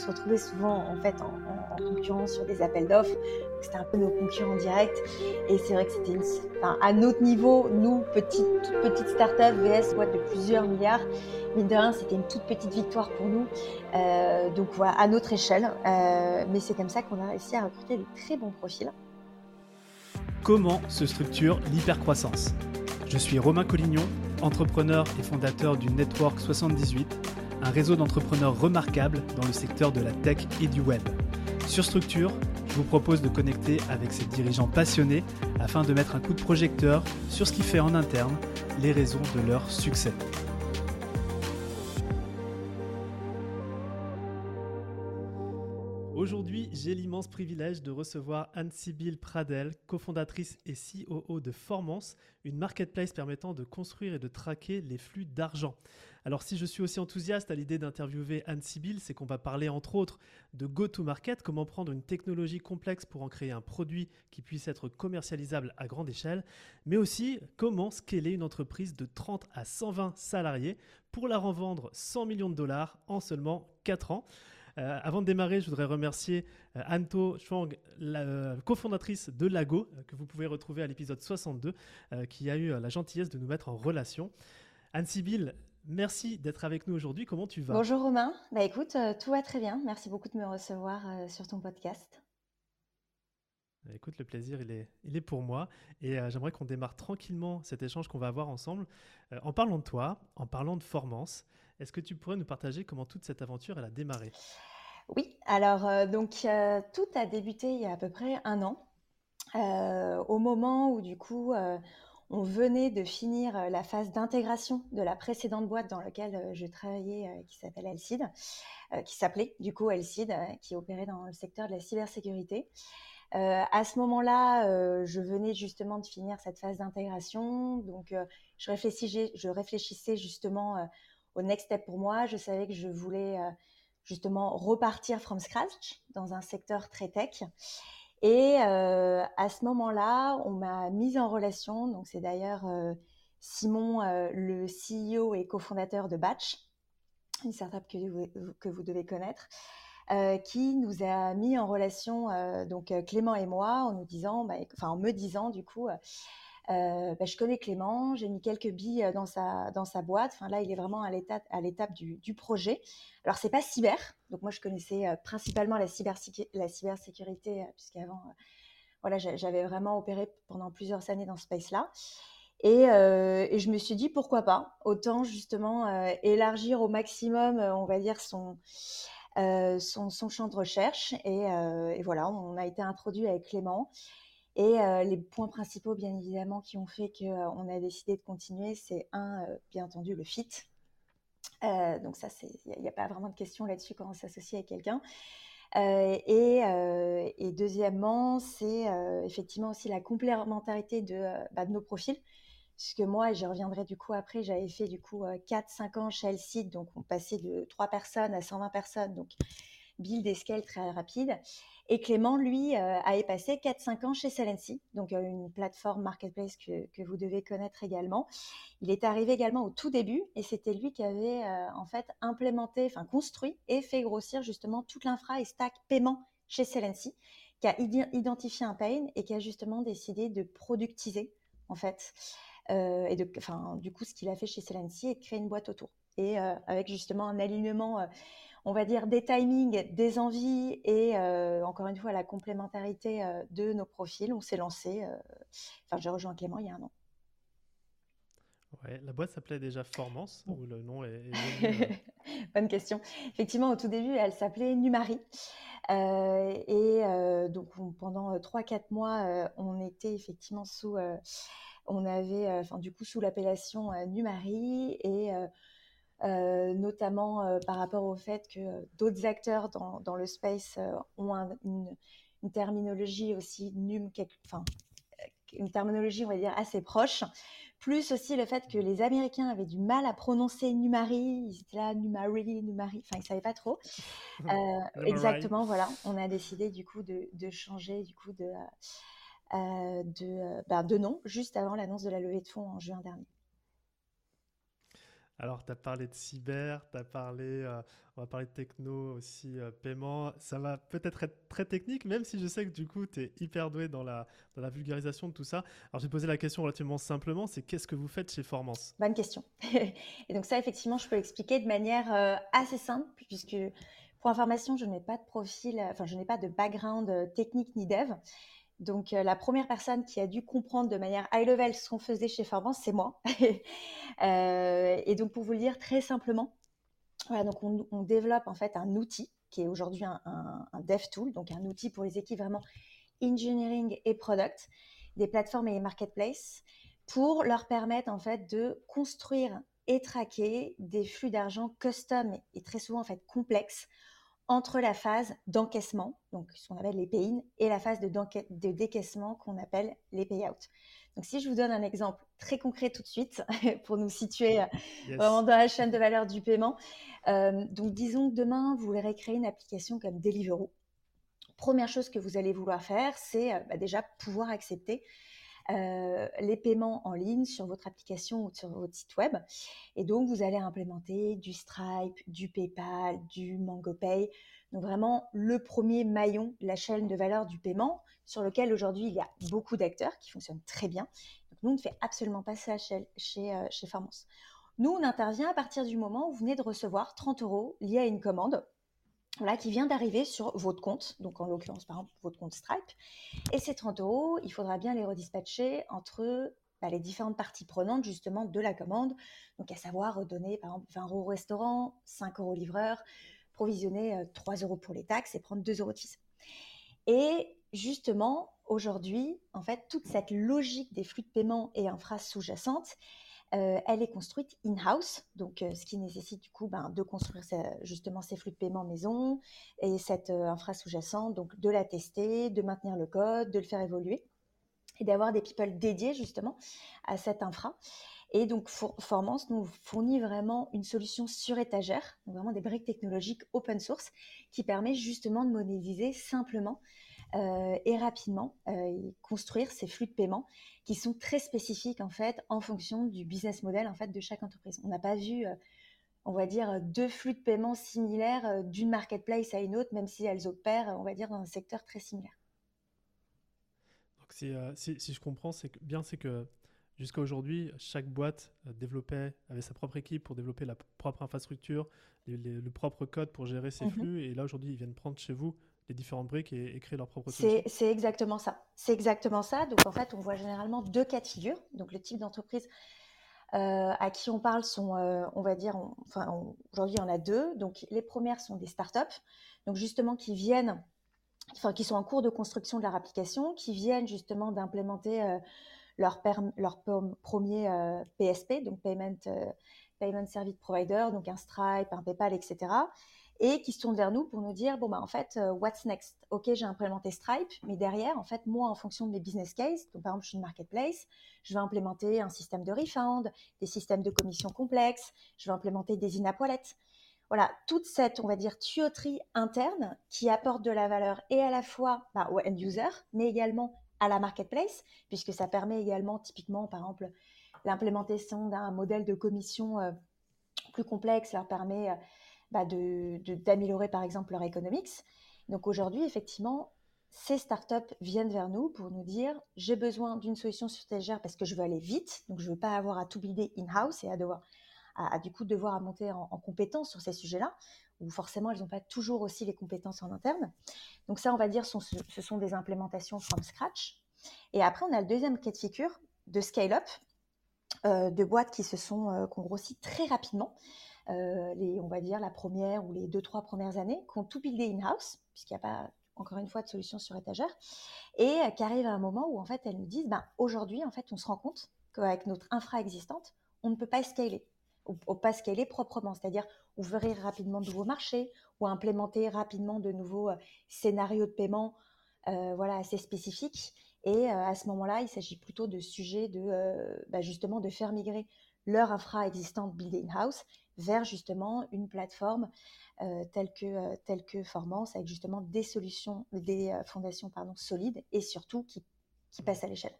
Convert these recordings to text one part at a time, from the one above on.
se retrouvait souvent en fait en, concurrence sur des appels d'offres. C'était un peu nos concurrents directs. Et c'est vrai que c'était à notre niveau, nous, petite, toute petite start-up VS boîte de plusieurs milliards, mine de rien, c'était une toute petite victoire pour nous. Euh, donc voilà, à notre échelle. Euh, mais c'est comme ça qu'on a réussi à recruter des très bons profils. Comment se structure l'hypercroissance? Je suis Romain Collignon, entrepreneur et fondateur du Network 78, un réseau d'entrepreneurs remarquables dans le secteur de la tech et du web. Sur Structure, je vous propose de connecter avec ces dirigeants passionnés afin de mettre un coup de projecteur sur ce qui fait en interne les raisons de leur succès. Aujourd'hui, j'ai l'immense privilège de recevoir Anne-Sybille Pradel, cofondatrice et COO de Formance, une marketplace permettant de construire et de traquer les flux d'argent. Alors si je suis aussi enthousiaste à l'idée d'interviewer Anne-Sybille, c'est qu'on va parler entre autres de go-to-market, comment prendre une technologie complexe pour en créer un produit qui puisse être commercialisable à grande échelle, mais aussi comment scaler une entreprise de 30 à 120 salariés pour la revendre 100 millions de dollars en seulement 4 ans. Euh, avant de démarrer, je voudrais remercier euh, Anto Chuang, la euh, cofondatrice de Lago, que vous pouvez retrouver à l'épisode 62, qui a eu la gentillesse de nous mettre en relation. Anne Sibyl, merci d'être avec nous aujourd'hui. Comment tu vas? Bonjour Romain. Bah écoute, tout va très bien. Merci beaucoup de me recevoir sur ton podcast. Bah, écoute, le plaisir, il est, il est pour moi. Et j'aimerais qu'on démarre tranquillement cet échange qu'on va avoir ensemble. en parlant de toi, en parlant de Formance, est-ce que tu pourrais nous partager comment toute cette aventure elle a démarré? Oui, alors euh, donc euh, tout a débuté il y a à peu près un an, euh, au moment où du coup on venait de finir la phase d'intégration de la précédente boîte dans laquelle je travaillais, qui s'appelle Elcid, qui s'appelait du coup Elcid, qui opérait dans le secteur de la cybersécurité. à ce moment-là, je venais justement de finir cette phase d'intégration, donc je réfléchissais, je réfléchissais justement au next step pour moi. Je savais que je voulais justement repartir from scratch dans un secteur très tech. Et euh, à ce moment-là, on m'a mise en relation. Donc c'est d'ailleurs euh, Simon, euh, le CEO et cofondateur de Batch, une startup que vous, que vous devez connaître, qui nous a mis en relation, donc Clément et moi, bah, en me disant du coup euh, bah, je connais Clément, j'ai mis quelques billes euh, dans sa, boîte. Enfin, là, il est vraiment à l'étape, du, projet. Alors, c'est pas cyber. Donc, moi, je connaissais euh, principalement la, cybersécurité, puisqu'avant, voilà, j'avais vraiment opéré pendant plusieurs années dans ce space-là. Et, je me suis dit, pourquoi pas Autant, justement, élargir au maximum, on va dire, son, champ de recherche. Et, et, voilà, on a été introduit avec Clément. Et euh, les points principaux, bien évidemment, qui ont fait qu'on a décidé de continuer, c'est un, euh, bien entendu, le fit. Euh, donc ça, il n'y a, pas vraiment de question là-dessus quand on s'associe avec quelqu'un. Et, deuxièmement, c'est effectivement aussi la complémentarité de, bah, de, nos profils. Puisque moi, je reviendrai du coup après, j'avais fait du coup 4-5 ans chez Elcid, donc on passait de 3 personnes à 120 personnes, build et scale très rapide. Et Clément, lui, euh, a passé 4-5 ans chez Celency, donc euh, une plateforme marketplace que, vous devez connaître également. Il est arrivé également au tout début et c'était lui qui avait euh, en fait implémenté, enfin construit et fait grossir justement toute l'infra et stack paiement chez Celency, qui a identifié un pain et qui a justement décidé de productiser en fait. et de, du coup, ce qu'il a fait chez Celency est de créer une boîte autour. Et avec justement un alignement on va dire, des timings, des envies et euh, encore une fois la complémentarité euh, de nos profils, on s'est lancé. Euh, enfin, j'ai rejoint Clément il y a un an. Ouais, la boîte s'appelait déjà Formance ou le nom est, Bonne question. Effectivement, au tout début, elle s'appelait Numari. et donc pendant 3-4 mois, on était effectivement sous, on avait, enfin du coup sous l'appellation Numari et euh, notamment euh, par rapport au fait que d'autres acteurs dans, dans, le space euh, ont une, une, terminologie aussi num, enfin, une terminologie, on va dire, assez proche. Plus aussi le fait que les Américains avaient du mal à prononcer Numari, ils étaient là, Numari, Numari, enfin, ils savaient pas trop. exactement, voilà. On a décidé, du coup, de, de changer, du coup, de, de, ben, de nom, juste avant l'annonce de la levée de fonds en juin dernier. Alors, tu as parlé de cyber, tu as parlé, euh, on va parler de techno aussi, euh, paiement. Ça va peut-être être très technique, même si je sais que du coup, tu es hyper doué dans la, vulgarisation de tout ça. Alors, j'ai posé la question relativement simplement, c'est qu'est-ce que vous faites chez Formance? Bonne question. Et donc ça, effectivement, je peux l'expliquer de manière euh, assez simple, puisque pour information, je n'ai pas de profil, enfin, je n'ai pas de background technique ni dev. Donc, euh, la première personne qui a dû comprendre de manière high level ce qu'on faisait chez Fairbanks, c'est moi. Euh, et donc, pour vous le dire très simplement, on, développe en fait un outil qui est aujourd'hui un, dev tool, donc un outil pour les équipes vraiment engineering et product, des plateformes et des marketplaces, pour leur permettre en fait de construire et traquer des flux d'argent custom et très souvent en fait complexes entre la phase d'encaissement, donc ce qu'on appelle les pay-in, et la phase de, de décaissement qu'on appelle les pay-out. Donc si je vous donne un exemple très concret tout de suite pour nous situer euh, vraiment dans la chaîne de valeur du paiement. Euh, donc disons que demain, vous voulez créer une application comme Deliveroo. Première chose que vous allez vouloir faire, c'est euh, bah, déjà pouvoir accepter euh, les paiements en ligne sur votre application ou sur votre site web. Et donc, vous allez implémenter du Stripe, du PayPal, du MangoPay. Donc, vraiment le premier maillon de la chaîne de valeur du paiement sur lequel aujourd'hui il y a beaucoup d'acteurs qui fonctionnent très bien. Donc, nous, on ne fait absolument pas ça chez, chez, euh, chez Nous, on intervient à partir du moment où vous venez de recevoir 30 euros liés à une commande voilà, qui vient d'arriver sur votre compte, donc en l'occurrence par exemple votre compte Stripe. Et ces 30 euros, il faudra bien les redispatcher entre bah, les différentes parties prenantes justement de la commande, donc à savoir donner par exemple 20 euros au restaurant, 5 euros au livreur, provisionner 3 euh, euros pour les taxes et prendre 2 euros de fees. Et justement, aujourd'hui, en fait, toute cette logique des flux de paiement et infra sous-jacentes, euh, elle est construite in-house, donc euh, ce qui nécessite du coup ben, de construire justement ces flux de paiement maison et cette euh, infra sous-jacente, donc de la tester, de maintenir le code, de le faire évoluer et d'avoir des people dédiés justement à cette infra. Et donc Formance nous fournit vraiment une solution sur étagère, vraiment des briques technologiques open source qui permet justement de monétiser simplement euh, et rapidement euh, construire ces flux de paiement qui sont très spécifiques en fait en fonction du business model en fait de chaque entreprise. On n'a pas vu euh, on va dire deux flux de paiement similaires d'une marketplace à une autre, même si elles opèrent, on va dire, dans un secteur très similaire. Donc si, si, je comprends, c'est bien c'est que jusqu'à aujourd'hui, chaque boîte développait, avait sa propre équipe pour développer la propre infrastructure, le propre code pour gérer ses mmh flux, et là aujourd'hui, ils viennent prendre chez vous les différentes briques et, créer leur propre solution. C'est exactement ça. C'est exactement ça. Donc en fait, on voit généralement deux cas de figure. Donc le type d'entreprise euh, à qui on parle sont, euh, on va dire, enfin aujourd'hui il y en a deux. Donc les premières sont des startups, donc justement qui viennent, enfin qui sont en cours de construction de leur application, qui viennent justement d'implémenter euh, leur, leur premier PSP, donc Payment, Payment Service Provider, donc un Stripe, un PayPal, etc et qui se tournent vers nous pour nous dire bon bah en fait euh, what's next? Ok j'ai implémenté Stripe mais derrière en fait moi en fonction de mes business cases donc par exemple je suis une marketplace je vais implémenter un système de refund des systèmes de commission complexes je vais implémenter des in wallet voilà toute cette on va dire tuyauterie interne qui apporte de la valeur et à la fois bah, au end user mais également à la marketplace puisque ça permet également typiquement par exemple l'implémentation d'un modèle de commission euh, plus complexe leur permet euh, bah, d'améliorer par exemple leur economics. Donc aujourd'hui, effectivement, ces startups viennent vers nous pour nous dire j'ai besoin d'une solution sur parce que je veux aller vite, donc je ne veux pas avoir à tout builder in-house et à devoir à, du coup devoir monter en, compétences sur ces sujets-là, où forcément elles n'ont pas toujours aussi les compétences en interne. Donc ça, on va dire, ce sont des implémentations from scratch. Et après, on a le deuxième cas de figure de scale-up, euh, de boîtes qui se sont euh, qui ont très rapidement. Euh, les, on va dire, la première ou les deux, trois premières années, qui ont tout buildé in-house, puisqu'il n'y a pas, encore une fois, de solution sur étagère, et euh, qui arrivent à un moment où, en fait, elles nous disent, ben, aujourd'hui, en fait, on se rend compte qu'avec notre infra existante, on ne peut pas scaler, ou, pas scaler proprement, c'est-à-dire ouvrir rapidement de nouveaux marchés, ou implémenter rapidement de nouveaux euh, scénarios de paiement voilà, assez spécifiques. Et à ce moment-là, il s'agit plutôt de sujets de, bah, justement, de faire migrer leur infra existante build in-house vers justement une plateforme euh, telle, que, euh, telle que Formance, avec justement des solutions, des euh, fondations pardon, solides et surtout qui, qui passent à l'échelle.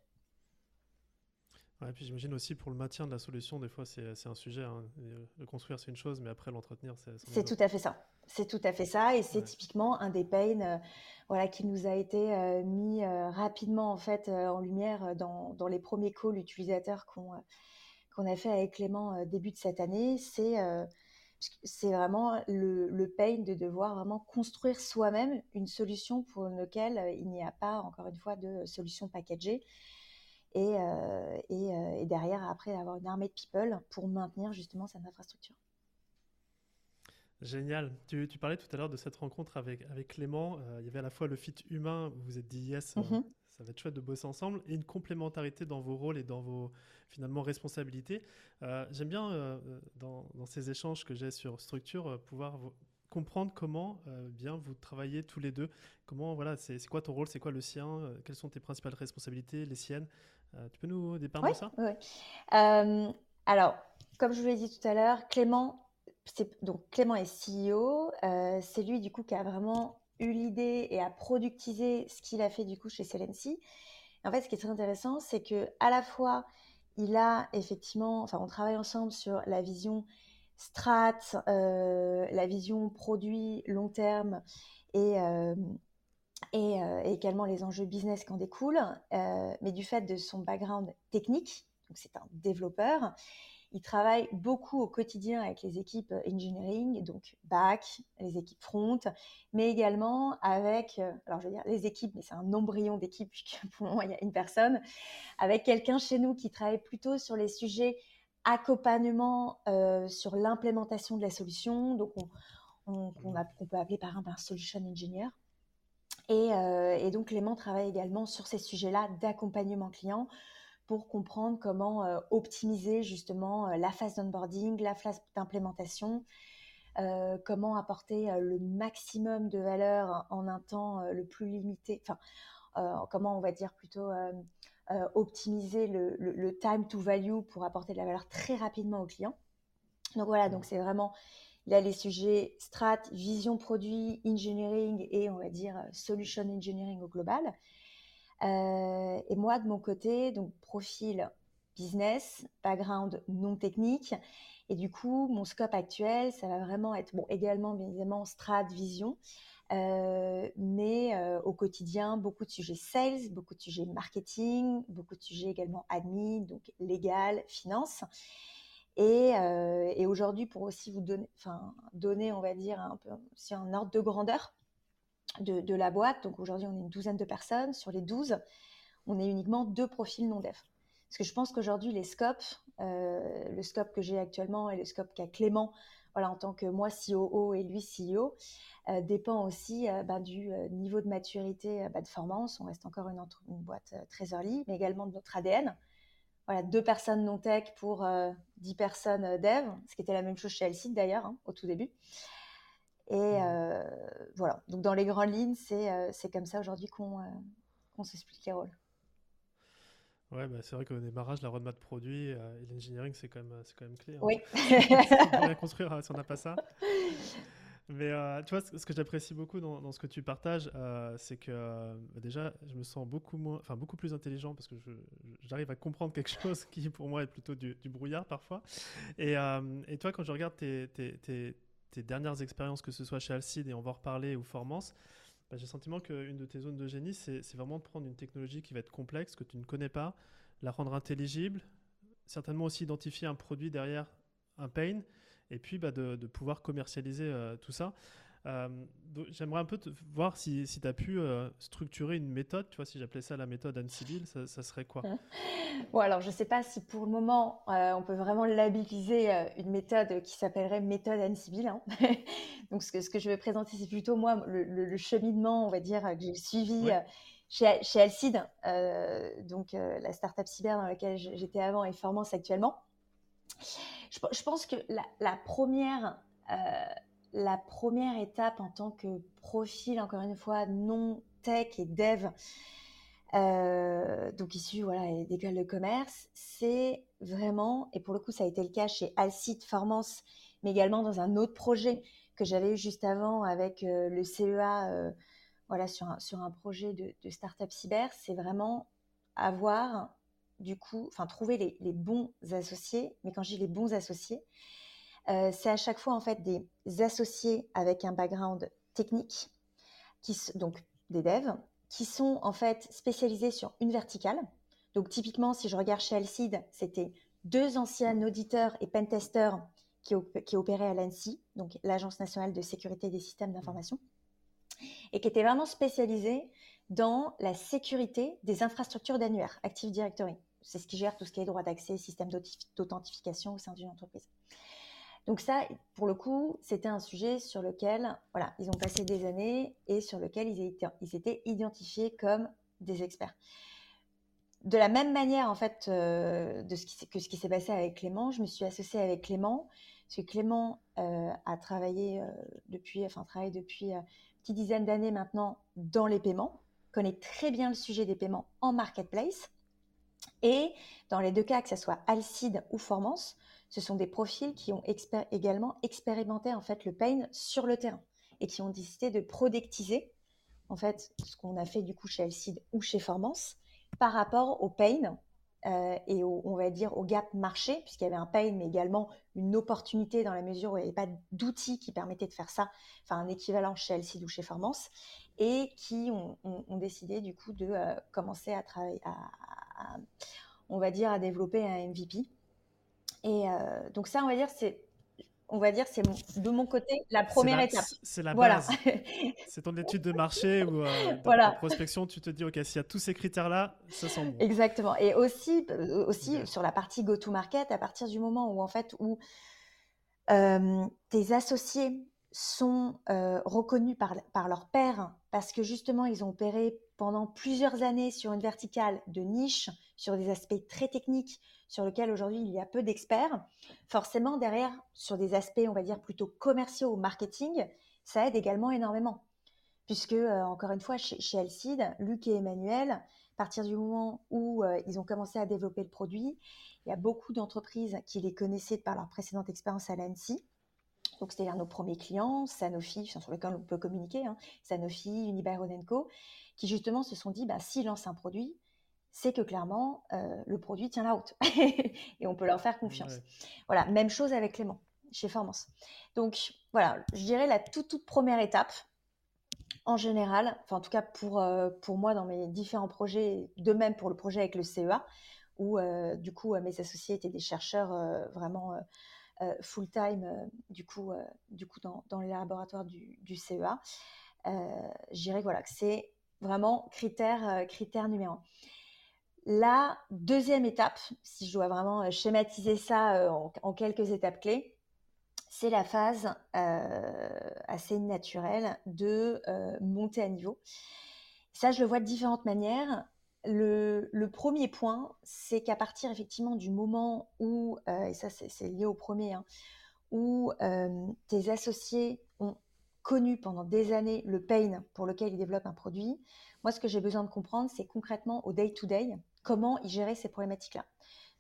Ouais, puis j'imagine aussi pour le maintien de la solution, des fois c'est un sujet. Hein. Le construire c'est une chose, mais après l'entretenir c'est. C'est tout à fait ça. C'est tout à fait ça, et c'est typiquement un des pains, euh, voilà, qui nous a été euh, mis euh, rapidement en fait en lumière dans, dans, les premiers calls utilisateurs qu'on qu'on a fait avec Clément début de cette année. C'est c'est vraiment le, pain de devoir vraiment construire soi-même une solution pour laquelle il n'y a pas, encore une fois, de solution packagée et, euh, euh, et, derrière, après, avoir une armée de people pour maintenir justement cette infrastructure. Génial. Tu, tu, parlais tout à l'heure de cette rencontre avec, avec Clément. Euh, il y avait à la fois le fit humain, où vous êtes dit yes, mhm. ça va être chouette de bosser ensemble, et une complémentarité dans vos rôles et dans vos finalement responsabilités. J'aime bien dans, dans, ces échanges que j'ai sur structure pouvoir comprendre comment bien vous travaillez tous les deux. Comment voilà, c'est quoi ton rôle, c'est quoi le sien, quelles sont tes principales responsabilités, les siennes? Euh, tu peux nous dépeindre ça? Oui. Euh, alors, comme je vous l'ai dit tout à l'heure, Clément, donc Clément est CEO. Euh, c'est lui du coup qui a vraiment eu l'idée et a productisé ce qu'il a fait du coup chez Celency. En fait, ce qui est très intéressant, c'est que à la fois il a effectivement, enfin, on travaille ensemble sur la vision strat, la vision produit long terme et, euh, et, également les enjeux business qui en découlent. Euh, mais du fait de son background technique, donc c'est un développeur, il travaille beaucoup au quotidien avec les équipes engineering, donc back, les équipes front, mais également avec, euh, alors je veux dire les équipes, mais c'est un embryon d'équipe puisque pour le moment il y a une personne, avec quelqu'un chez nous qui travaille plutôt sur les sujets accompagnement sur l'implémentation de la solution, donc on, on peut appeler par exemple un solution engineer. Euh, et, donc Clément travaille également sur ces sujets-là d'accompagnement client pour comprendre comment euh, optimiser justement euh, la phase d'onboarding, la phase d'implémentation, comment apporter le maximum de valeur en un temps le plus limité, enfin comment on va dire plutôt optimiser le, time to value pour apporter de la valeur très rapidement au client. Donc voilà, donc c'est vraiment il les sujets strat, vision produit, engineering et on va dire solution engineering au global. Euh, et moi, de mon côté, donc profil business, background non technique. Et du coup, mon scope actuel, ça va vraiment être, bon, également, bien évidemment, strat, vision, euh, mais euh, au quotidien, beaucoup de sujets sales, beaucoup de sujets marketing, beaucoup de sujets également admin, donc légal, finance. Euh, et, aujourd'hui, pour aussi vous donner, enfin, donner, on va dire, un peu aussi un ordre de grandeur de, la boîte. Donc aujourd'hui, on est une douzaine de personnes. Sur les douze, on est uniquement deux profils non dev. Parce que je pense qu'aujourd'hui, les scopes, euh, le scope que j'ai actuellement et le scope qu'a Clément, voilà, en tant que moi COO et lui CEO, euh, dépend aussi bah, du niveau de maturité bah, de performance. On reste encore une, boîte très early, mais également de notre ADN voilà, deux personnes non tech pour euh, dix personnes euh, dev, ce qui était la même chose chez Alcide d'ailleurs, hein, au tout début. Et mmh. euh, voilà, donc dans les grandes lignes, c'est comme ça aujourd'hui qu'on s'explique les rôles. Ouais, bah, c'est vrai qu'au démarrage, la roadmap produit et l'engineering, c'est quand, même, quand même clé. Hein. Oui. on peut rien construire hein, si on n'a pas ça. Mais euh, tu vois, ce que j'apprécie beaucoup dans, ce que tu partages, euh, c'est que euh, déjà, je me sens beaucoup, moins, enfin, beaucoup plus intelligent parce que j'arrive à comprendre quelque chose qui, pour moi, est plutôt du, brouillard parfois. Et, et, toi, quand je regarde tes, tes, tes, dernières expériences, que ce soit chez Alcide et on va en reparler, ou Formance, bah, j'ai le sentiment qu'une de tes zones de génie, c'est vraiment de prendre une technologie qui va être complexe, que tu ne connais pas, la rendre intelligible, certainement aussi identifier un produit derrière un pain et puis bah, de, pouvoir commercialiser euh, tout ça. Euh, j'aimerais un peu te voir si, si tu as pu euh, structurer une méthode, tu vois, si j'appelais ça la méthode Anne Civil, ça, ça, serait quoi? Bon, alors je ne sais pas si pour le moment on peut vraiment labelliser une méthode qui s'appellerait méthode Anne. Hein. Donc ce que, ce que je vais présenter, c'est plutôt moi le, cheminement, on va dire, que j'ai suivi. chez, chez Alcide, donc la startup cyber dans laquelle j'étais avant et Formance actuellement je, pense que la, première, euh, la première étape en tant que profil, encore une fois, non tech et dev, euh, donc issu voilà, d'écoles de commerce, c'est vraiment, et pour le coup ça a été le cas chez Alcide Formance, mais également dans un autre projet que j'avais eu juste avant avec euh, le CEA, voilà, sur un, sur un projet de, de start-up cyber, c'est vraiment avoir du coup, enfin, trouver les, bons associés. Mais quand je dis les bons associés, euh, c'est à chaque fois en fait des associés avec un background technique, qui, donc des devs, qui sont en fait spécialisés sur une verticale. Donc typiquement, si je regarde chez Alcide, c'était deux anciens auditeurs et pentesters qui, opéraient à l'ANSI, donc l'Agence nationale de sécurité des systèmes d'information, et qui étaient vraiment spécialisés dans la sécurité des infrastructures d'annuaire, Active Directory. C'est ce qui gère tout ce qui est droit d'accès, système d'authentification au sein d'une entreprise. Donc ça, pour le coup, c'était un sujet sur lequel, voilà, ils ont passé des années et sur lequel ils étaient, ils étaient identifiés comme des experts. De la même manière, en fait, euh, de ce que ce qui s'est passé avec Clément, je me suis associée avec Clément, parce que Clément euh, a travaillé euh, depuis, enfin, travaille depuis une petite dizaine d'années maintenant dans les paiements, connaît très bien le sujet des paiements en marketplace. Et dans les deux cas, que ce soit Alcide ou Formance, ce sont des profils qui ont également expérimenté en fait le pain sur le terrain et qui ont décidé de productiser en fait ce qu'on a fait du coup chez Alcide ou chez Formance par rapport au pain euh, et au, on va dire au gap marché, puisqu'il y avait un pain, mais également une opportunité dans la mesure où il n'y avait pas d'outils qui permettaient de faire ça, enfin un équivalent chez Alcide ou chez Formance, et qui ont, décidé du coup de euh, commencer à travailler, on va dire, à développer un MVP. Et euh, donc ça, on va dire, c'est on va dire, c'est de mon côté la première étape. C'est la base. c'est ton étude de marché ou euh, voilà. prospection, tu te dis, OK, s'il y a tous ces critères-là, ça sent bon. Exactement. Et aussi, euh, aussi sur la partie go-to-market, à partir du moment où, en fait, où euh, tes associés sont reconnus par, par leur père parce que justement, ils ont opéré pendant plusieurs années sur une verticale de niche, sur des aspects très techniques, sur lequel aujourd'hui il y a peu d'experts, forcément derrière, sur des aspects, on va dire, plutôt commerciaux ou marketing, ça aide également énormément. Puisque, euh, encore une fois, chez, chez Alcide, Luc et Emmanuel, à partir du moment où euh, ils ont commencé à développer le produit, il y a beaucoup d'entreprises qui les connaissaient par leur précédente expérience à l'ANSI. Donc, c'est-à-dire nos premiers clients, Sanofi, sur lesquels on peut communiquer, hein, Sanofi, Unibail-Rodamco, qui justement se sont dit, bah, s'ils lancent un produit, c'est que clairement, euh, le produit tient la route et on peut leur faire confiance. Voilà, même chose avec Clément, chez Formance. Donc, voilà, je dirais la toute, toute première étape, en général, enfin en tout cas pour, euh, pour moi dans mes différents projets, de même pour le projet avec le CEA, où euh, du coup mes associés étaient des chercheurs vraiment full-time, du coup, du coup dans, dans les laboratoires du, CEA. je dirais voilà, que c'est vraiment critère, critère numéro un. La deuxième étape, si je dois vraiment euh, schématiser ça euh, en, quelques étapes clés, c'est la phase euh, assez naturelle de monter à niveau. Ça, je le vois de différentes manières. Le, premier point, c'est qu'à partir effectivement du moment où, et ça c'est lié au premier, hein, où tes associés ont connu pendant des années le pain pour lequel ils développent un produit, moi ce que j'ai besoin de comprendre, c'est concrètement au day-to-day, day to day comment ils géraient ces problématiques-là.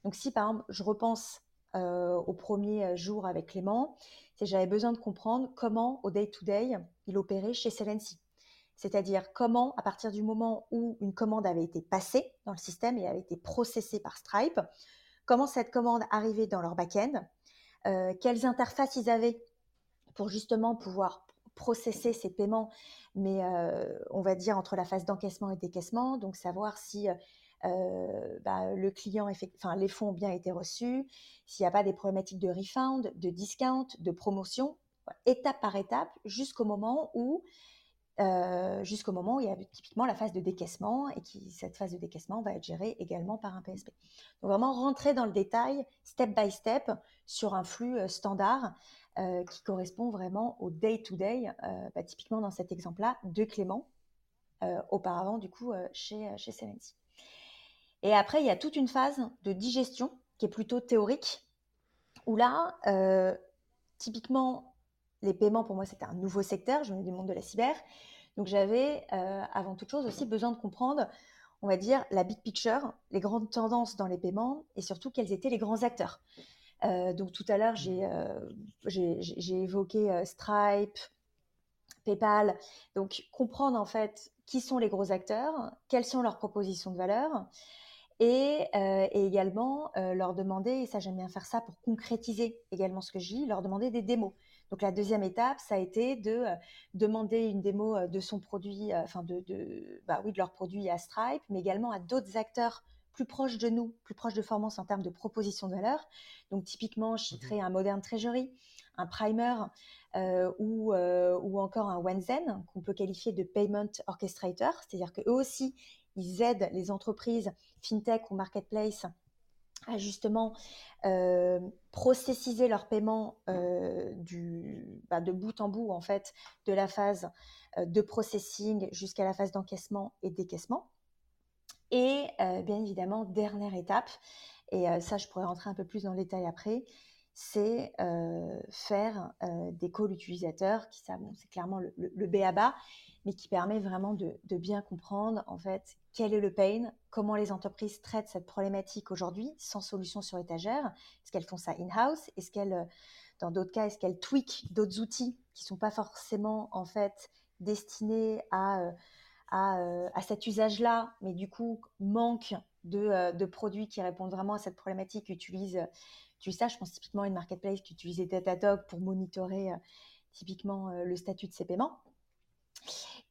Donc si par exemple je repense euh, au premier jour avec Clément, c'est j'avais besoin de comprendre comment au day-to-day il opérait chez Celency. C'est-à-dire comment, à partir du moment où une commande avait été passée dans le système et avait été processée par Stripe, comment cette commande arrivait dans leur back-end, euh, quelles interfaces ils avaient pour justement pouvoir processer ces paiements, mais euh, on va dire entre la phase d'encaissement et décaissement, donc savoir si euh, bah, les fonds ont bien été reçus, s'il n'y a pas des problématiques de refund, de discount, de promotion, étape par étape, jusqu'au moment où euh, jusqu'au moment où il y a typiquement la phase de décaissement et qui cette phase de décaissement va être gérée également par un PSP. Donc vraiment rentrer dans le détail, step by step, sur un flux euh, standard qui correspond vraiment au day-to-day, bah, typiquement dans cet exemple-là, de Clément, auparavant du coup chez, chez et après, il y a toute une phase de digestion qui est plutôt théorique, où là, euh, typiquement, les paiements, pour moi, c'était un nouveau secteur, je venais du monde de la cyber. Donc j'avais, euh, avant toute chose, aussi besoin de comprendre, on va dire, la big picture, les grandes tendances dans les paiements, et surtout quels étaient les grands acteurs. Euh, donc tout à l'heure, j'ai évoqué Stripe, PayPal. Donc comprendre en fait qui sont les gros acteurs, quelles sont leurs propositions de valeur, Et, également leur demander, et ça j'aime bien faire ça pour concrétiser également ce que je dis, leur demander des démos. Donc la deuxième étape, ça a été de demander une démo de son produit, enfin de, de, bah oui, de leur produit à Stripe, mais également à d'autres acteurs plus proches de nous, plus proches de Formance en termes de proposition de valeur. Donc typiquement, je citerai mmh un Modern Treasury, un Primer ou, ou encore un Wenzen qu'on peut qualifier de Payment Orchestrator, c'est-à-dire qu'eux aussi, ils aident les entreprises fintech ou marketplace à justement euh, processiser leur paiement euh, du, bah, de bout en bout en fait de la phase euh, de processing jusqu'à la phase d'encaissement et décaissement. Et bien évidemment, dernière étape, et ça je pourrais rentrer un peu plus dans le détail après, c'est faire des calls utilisateurs, qui ça, c'est clairement le, le, le B à bas, mais qui permet vraiment de, bien comprendre en fait quel est le pain, comment les entreprises traitent cette problématique aujourd'hui sans solution sur étagère. Est-ce qu'elles font ça in-house? Est-ce qu'elles, dans d'autres cas, est-ce qu'elles tweak d'autres outils qui sont pas forcément en fait destinés à, euh, à, cet usage-là, mais du coup manquent euh, de, produits qui répondent vraiment à cette problématique, utilisent, tu ça, je pense typiquement à une marketplace qui utilise Datadog pour monitorer typiquement le statut de ses paiements.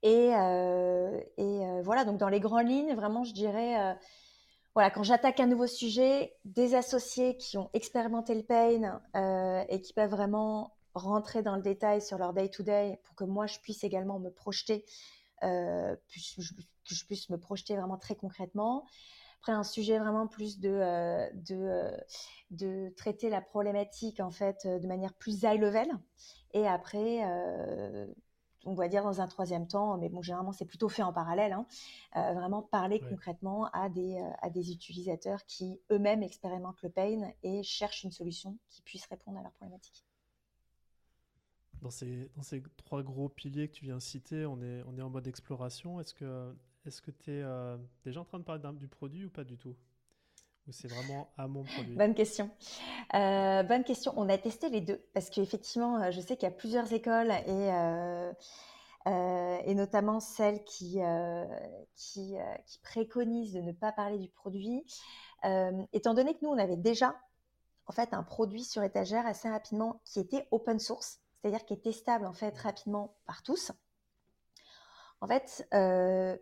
Et, euh, et euh, voilà, donc dans les grandes lignes, vraiment, je dirais, euh, voilà, quand j'attaque un nouveau sujet, des associés qui ont expérimenté le pain et qui peuvent vraiment rentrer dans le détail sur leur day-to-day pour que moi, je puisse également me projeter, que je puisse me projeter vraiment très concrètement. Après, un sujet vraiment plus de, de, de traiter la problématique en fait de manière plus high level. Et après, on va dire dans un troisième temps, mais bon, généralement c'est plutôt fait en parallèle, hein, euh, vraiment parler concrètement à des, euh, à des utilisateurs qui eux-mêmes expérimentent le pain et cherchent une solution qui puisse répondre à leurs problématiques. Dans ces, dans ces trois gros piliers que tu viens de citer, on est, on est en mode exploration. Est-ce que est-ce que tu es euh, déjà en train de parler du produit ou pas du tout? C'est vraiment à mon produit? Bonne question. Euh, bonne question. On a testé les deux parce qu'effectivement, euh, je sais qu'il y a plusieurs écoles et, notamment celles qui, qui, qui, préconisent de ne pas parler du produit. étant donné que nous, on avait déjà en fait un produit sur étagère assez rapidement qui était open source, c'est-à-dire qui est testable en fait rapidement par tous. En fait,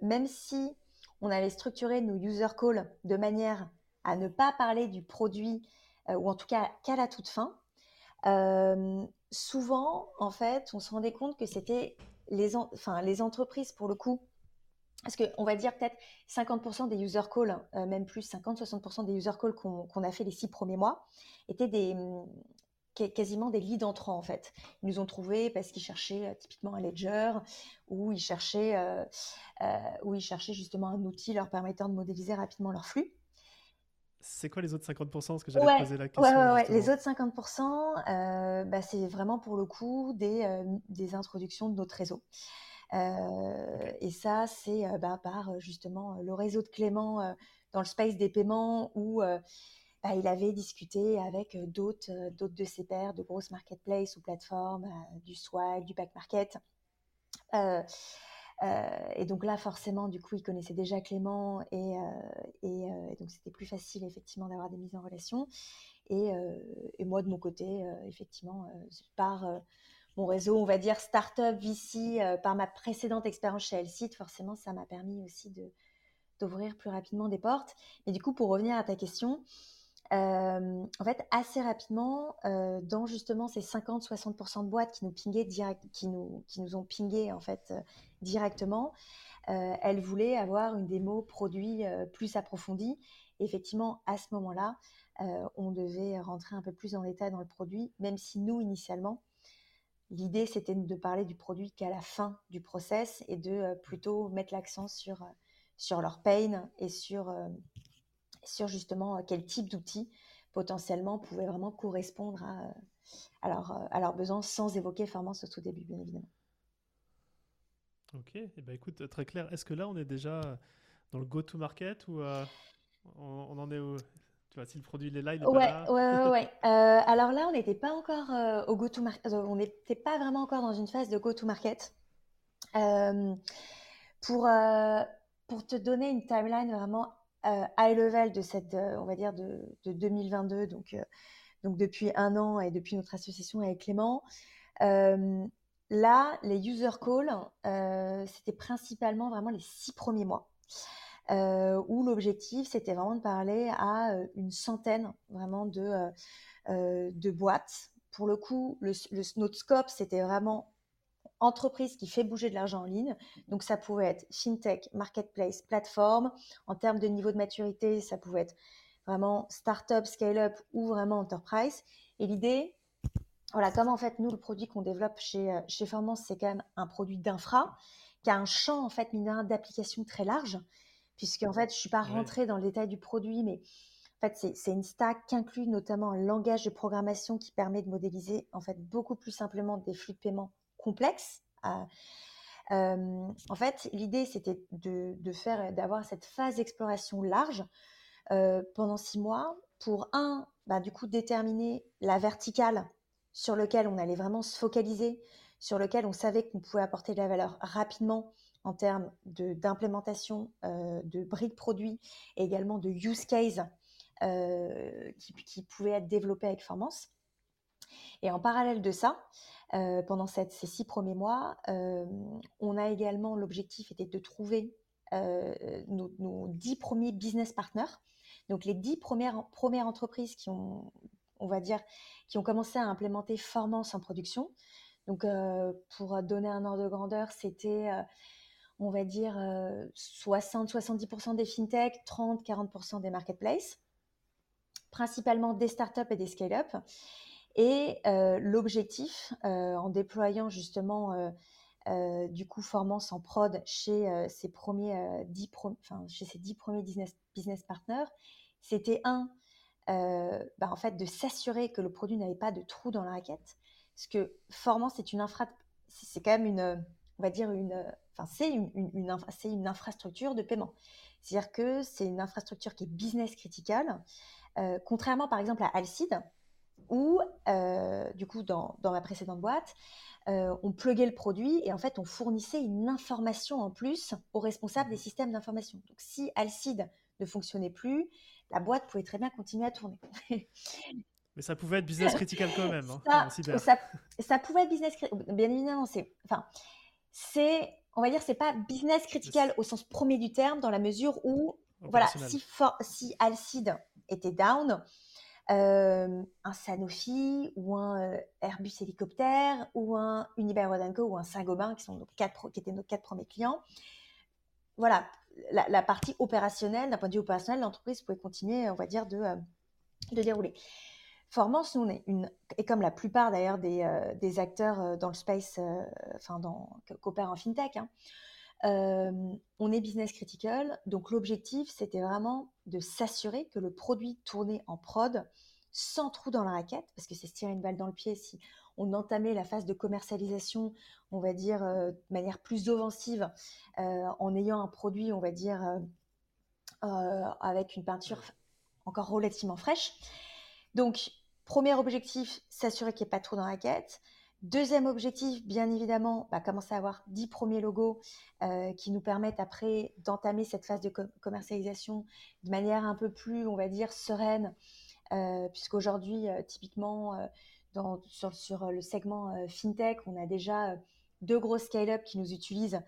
même si on avait structuré nos user calls de manière à ne pas parler du produit, euh, ou en tout cas qu'à la toute fin, euh, souvent, en fait, on se rendait compte que c'était les, enfin, les entreprises, pour le coup, parce qu'on va dire peut-être 50% des user calls, euh, même plus 50-60% des user calls qu'on a fait les six premiers mois, étaient des, quasiment des leads entrants en fait. Ils nous ont trouvé parce qu'ils cherchaient typiquement un ledger ou ils cherchaient, ou ils cherchaient justement un outil leur permettant de modéliser rapidement leur flux. C'est quoi les autres 50% Parce que j'allais poser la question. Ouais, ouais, les autres 50%, euh, bah, c'est vraiment pour le coup des, euh, des introductions de notre réseau. Euh, et ça, c'est bah, par justement le réseau de Clément dans le space des paiements où bah, il avait discuté avec d'autres de ses pairs de grosses marketplaces ou plateformes, du Swag, du Back Market. Euh, et donc là, forcément, du coup, il connaissait déjà Clément et, euh, euh, donc c'était plus facile effectivement d'avoir des mises en relation. Et, moi, de mon côté, effectivement, par mon réseau, on va dire startup, VC, par ma précédente expérience chez Elsit, forcément, ça m'a permis aussi de d'ouvrir plus rapidement des portes. Et du coup, pour revenir à ta question, en fait, assez rapidement, dans justement ces 50-60% de boîtes qui nous pinguaient direct, qui nous, qui nous ont pingé en fait directement, elles voulaient avoir une démo produit plus approfondie. effectivement, à ce moment-là, on devait rentrer un peu plus en détail dans le produit, même si nous, initialement, l'idée c'était de parler du produit qu'à la fin du process et de plutôt mettre l'accent sur, sur leur pain et sur sur justement euh, quel type d'outils potentiellement pouvaient vraiment correspondre à, euh, euh, à, leurs besoins sans évoquer Formance au tout début, bien évidemment. Ok, et eh ben écoute, très clair. Est-ce que là, on est déjà dans le go-to-market ou on, en est où Tu vois, si le produit il est là, il est ouais, pas là? Ouais, ouais, alors là, on n'était pas encore au go-to-market. on n'était pas vraiment encore dans une phase de go-to-market. pour, pour te donner une timeline vraiment high level de cette, on va dire, de, 2022, donc, donc depuis un an et depuis notre association avec Clément. là, les user calls, c'était principalement vraiment les six premiers mois. où l'objectif, c'était vraiment de parler à une centaine vraiment de, de boîtes. Pour le coup, le, notre scope, c'était vraiment entreprise qui fait bouger de l'argent en ligne. Donc ça pouvait être fintech, marketplace, plateforme. En termes de niveau de maturité, ça pouvait être vraiment startup, scale-up ou vraiment enterprise. Et l'idée, voilà, comme en fait nous le produit qu'on développe chez euh, chez Formance, c'est quand même un produit d'infra qui a un champ en fait d'application très large, puisque en fait je suis pas rentrée dans le détail du produit, mais en fait, c'est une stack qui inclut notamment un langage de programmation qui permet de modéliser en fait beaucoup plus simplement des flux de paiement complexe. Euh, en fait, l'idée, c'était de, faire, d'avoir cette phase d'exploration large euh, pendant six mois pour, un, bah, du coup, déterminer la verticale sur lequel on allait vraiment se focaliser, sur lequel on savait qu'on pouvait apporter de la valeur rapidement en termes d'implémentation de, de briques produits et également de use case euh, qui, qui pouvaient être développés avec Formance. Et en parallèle de ça, euh, pendant ces six premiers mois, euh, on a également l'objectif était de trouver euh, nos, dix premiers business partners, donc les dix premières, entreprises qui ont, on va dire, qui ont commencé à implémenter Formance en production. Donc, pour donner un ordre de grandeur, c'était, on va dire, 60-70% des fintech, 30-40% des marketplaces, principalement des startups et des scale-up. Et euh, l'objectif, euh, en déployant justement euh, du coup Formance en prod chez ces premiers dix, chez ces dix premiers business, partners, c'était un, bah, en fait, de s'assurer que le produit n'avait pas de trou dans la raquette, parce que Formance c'est une infra, c'est quand même une, on va dire une, enfin c'est une, une, une infrastructure de paiement. C'est-à-dire que c'est une infrastructure qui est business critical, contrairement par exemple à Alcide, où, euh, du coup, dans, ma précédente boîte, euh, on pluguait le produit et en fait, on fournissait une information en plus aux responsables des systèmes d'information. Donc, si Alcide ne fonctionnait plus, la boîte pouvait très bien continuer à tourner. Mais ça pouvait être business critical quand même. Hein, ça, pouvait être business critical. Bien évidemment, c'est. Enfin, c'est. On va dire, c'est pas business critical au sens premier du terme, dans la mesure où, voilà, si, si Alcide était down, euh, un Sanofi ou un euh, Airbus hélicoptère ou un Unibail Co ou un Saint-Gobain qui, sont quatre, qui étaient nos quatre premiers clients. Voilà, la, partie opérationnelle, d'un point de vue opérationnel, l'entreprise pouvait continuer, on va dire, de, euh, de dérouler. Formance, nous, on est une, et comme la plupart d'ailleurs des, des, acteurs dans le space, enfin, dans, en fintech, hein, on est business critical, donc l'objectif, c'était vraiment de s'assurer que le produit tournait en prod sans trou dans la raquette, parce que c'est se tirer une balle dans le pied si on entamait la phase de commercialisation, on va dire, de manière plus offensive, en ayant un produit, on va dire, avec une peinture encore relativement fraîche. Donc, premier objectif, s'assurer qu'il n'y ait pas de trou dans la raquette. Deuxième objectif, bien évidemment, bah, commencer à avoir 10 premiers logos euh, qui nous permettent après d'entamer cette phase de commercialisation de manière un peu plus, on va dire, sereine, euh, puisqu'aujourd'hui, euh, typiquement, dans, sur, le segment FinTech, on a déjà deux grosses scale-up qui nous utilisent,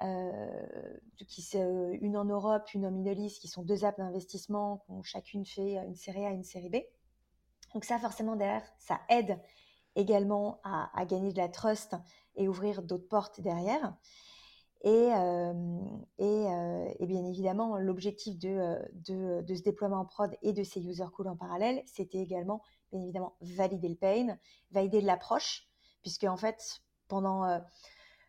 une en Europe, une en Middle East, qui sont deux apps d'investissement, qui chacune fait une série A et une série B. Donc ça, forcément, derrière, ça aide également à, gagner de la trust et ouvrir d'autres portes derrière. Et, euh, euh, et, bien évidemment, l'objectif de, euh, de, de, ce déploiement en prod et de ces user calls en parallèle, c'était également, bien évidemment, valider le pain, valider l'approche, puisque en fait, pendant,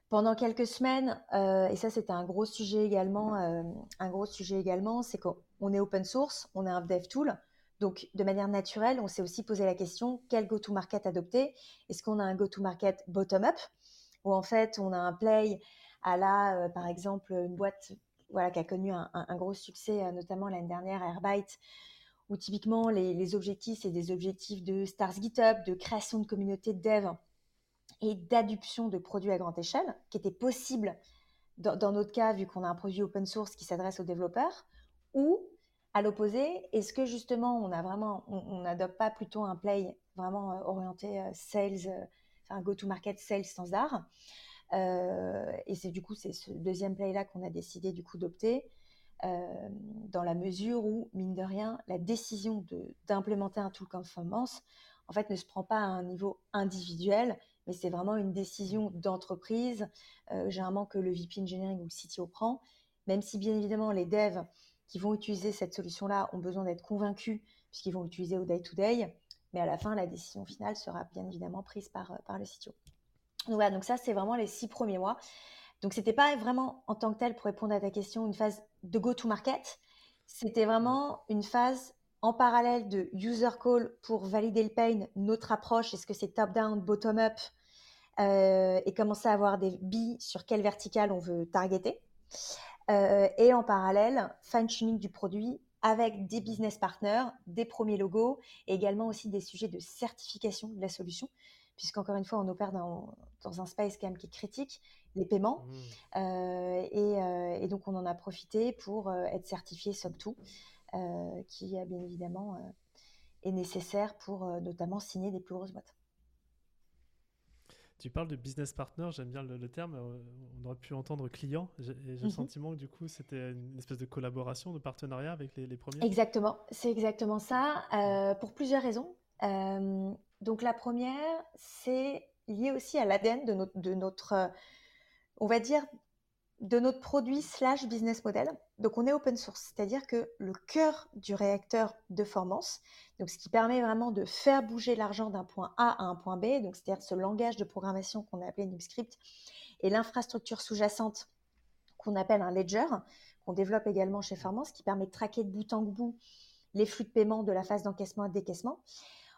pendant quelques semaines, et ça c'était un gros sujet également, un gros sujet également, c'est qu'on est open source, on est un dev tool, donc, de manière naturelle, on s'est aussi posé la question quel go-to-market adopter? Est-ce qu'on a un go-to-market bottom-up? Ou en fait, on a un play à la, euh, par exemple, une boîte voilà, qui a connu un, gros succès, euh, notamment l'année dernière, Airbyte, où typiquement les, objectifs, c'est des objectifs de Stars GitHub, de création de communautés de dev et d'adoption de produits à grande échelle, qui était possible dans, dans notre cas, vu qu'on a un produit open source qui s'adresse aux développeurs, ou à l'opposé, est-ce que justement on a vraiment, on n'adopte pas plutôt un play vraiment orienté sales, enfin go-to-market sales standard Et c'est du coup c'est ce deuxième play là qu'on a décidé du coup d'opter. dans la mesure où, mine de rien, la décision d'implémenter un tool performance, en fait, ne se prend pas à un niveau individuel, mais c'est vraiment une décision d'entreprise, généralement que le VP Engineering ou le CTO prend, même si bien évidemment les devs qui vont utiliser cette solution-là ont besoin d'être convaincus puisqu'ils vont l'utiliser au day-to-day, mais à la fin, la décision finale sera bien évidemment prise par, par le CTO. Donc voilà, donc ça, c'est vraiment les six premiers mois. Donc c'était pas vraiment en tant que tel, pour répondre à ta question, une phase de go-to-market. C'était vraiment une phase en parallèle de user call pour valider le pain, notre approche, est-ce que c'est top-down, bottom-up, euh, et commencer à avoir des billes sur quelle verticale on veut targeter. Euh, et en parallèle, fine-tuning du produit avec des business partners, des premiers logos, et également aussi des sujets de certification de la solution, puisqu'encore une fois, on opère dans, dans un space quand même qui est critique, les paiements. Mmh. Euh, et, et, donc, on en a profité pour être certifié SOC 2, qui, bien évidemment, est nécessaire pour notamment signer des plus grosses boîtes. Tu parles de business partner, j'aime bien le, terme. Euh, on aurait pu entendre client. J'ai le mhm. sentiment que du coup, c'était une espèce de collaboration, de partenariat avec les, premiers. Exactement, c'est exactement ça, euh, pour plusieurs raisons. Euh, donc la première, c'est lié aussi à l'ADN de notre, de notre, on va dire, de notre produit slash business model. Donc on est open source, c'est-à-dire que le cœur du réacteur de formance, donc ce qui permet vraiment de faire bouger l'argent d'un point A à un point B, donc c'est-à-dire ce langage de programmation qu'on a appelé NubeScript, et l'infrastructure sous-jacente qu'on appelle un ledger, qu'on développe également chez Formance, qui permet de traquer de bout en bout les flux de paiement de la phase d'encaissement et de décaissement.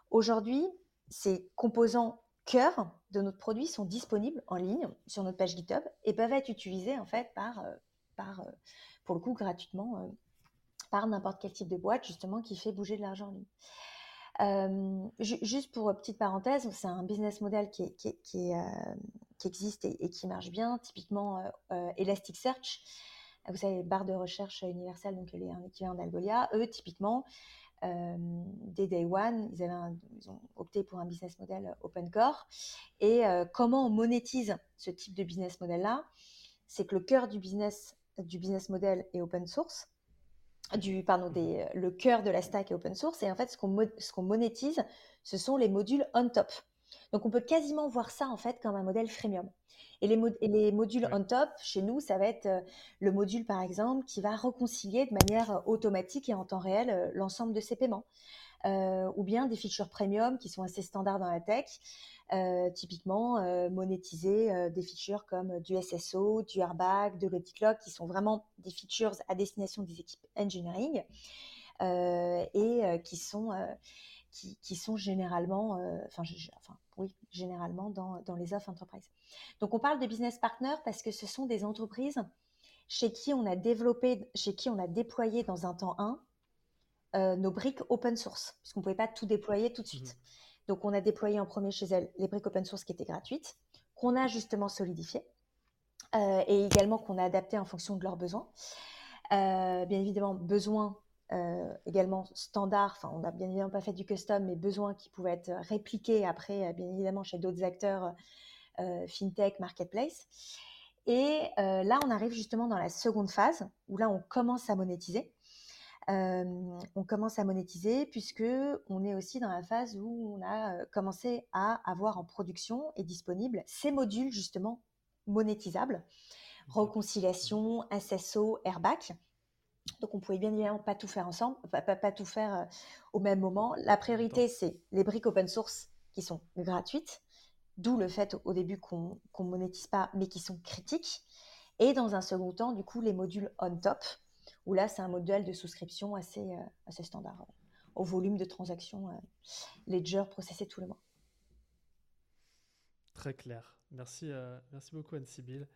Aujourd'hui, ces composants cœur de notre produit sont disponibles en ligne sur notre page GitHub et peuvent être utilisés en fait par, euh, par euh, pour le coup gratuitement euh, par n'importe quel type de boîte justement qui fait bouger de l'argent en ligne. juste pour petite parenthèse, c'est un business model qui, qui, existe et, qui marche bien. Typiquement, Elasticsearch, vous savez, barre de recherche universelle, donc est un équivalent d'Algolia. Eux, typiquement, euh, dès day one, ils, avaient ont opté pour un business model open core. Et euh, comment on monétise ce type de business model-là? C'est que le cœur du business, du business model est open source. Du, pardon, des, le cœur de la stack est open source. Et en fait, ce qu'on monétise, ce sont les modules on top. Donc, on peut quasiment voir ça en fait comme un modèle freemium. Et les, modules on top, chez nous, ça va être euh, le module, par exemple, qui va réconcilier de manière euh, automatique et en temps réel euh, l'ensemble de ces paiements. ou bien des features premium qui sont assez standards dans la tech. Typiquement, monétiser des features comme du SSO, du airbag, de l'audit qui sont vraiment des features à destination des équipes engineering et qui sont qui, sont généralement, enfin, enfin, oui, généralement dans, dans, les offres entreprises. Donc, on parle de business partners parce que ce sont des entreprises chez qui on a développé, chez qui on a déployé dans un temps 1 euh, nos briques open source, puisqu'on ne pouvait pas tout déployer tout de suite. Mmh. Donc, on a déployé en premier chez elles les briques open source qui étaient gratuites, qu'on a justement solidifiées, euh, et également qu'on a adaptées en fonction de leurs besoins. Euh, bien évidemment, besoins euh, également standard, enfin on n'a bien évidemment pas fait du custom, mais besoin qui pouvait être répliqué après, euh, bien évidemment, chez d'autres acteurs fintech, marketplace. Et là, on arrive justement dans la seconde phase, où là, on commence à monétiser. On commence à monétiser puisque on est aussi dans la phase où on a commencé à avoir en production et disponible ces modules justement monétisables, Reconciliation, SSO, Airback, donc, on pouvait bien évidemment pas tout faire ensemble, pas, pas, tout faire au même moment. La priorité, c'est les briques open source qui sont gratuites, d'où le fait au début qu'on ne monétise pas, mais qui sont critiques. Et dans un second temps, du coup, les modules on top, où là, c'est un modèle de souscription assez, euh, assez standard, euh, au volume de transactions Ledger processé tous les mois. Très clair. Merci, merci beaucoup, Anne-Sibylle.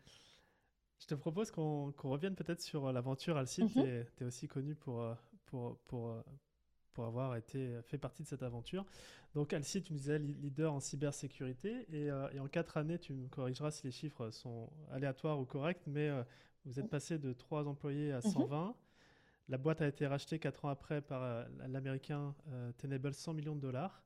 Je te propose qu'on revienne peut-être sur euh, l'aventure Alcide. Mhm. Tu es, aussi connu pour, euh, pour, pour, euh, pour, avoir été, fait partie de cette aventure. Donc Alcide, tu nous disais leader en cybersécurité et, et, en quatre années, tu me corrigeras si les chiffres sont aléatoires ou corrects, mais vous êtes passé de 3 employés à 120. Mhm. La boîte a été rachetée 4 ans après par l'américain Tenable 100 millions de dollars.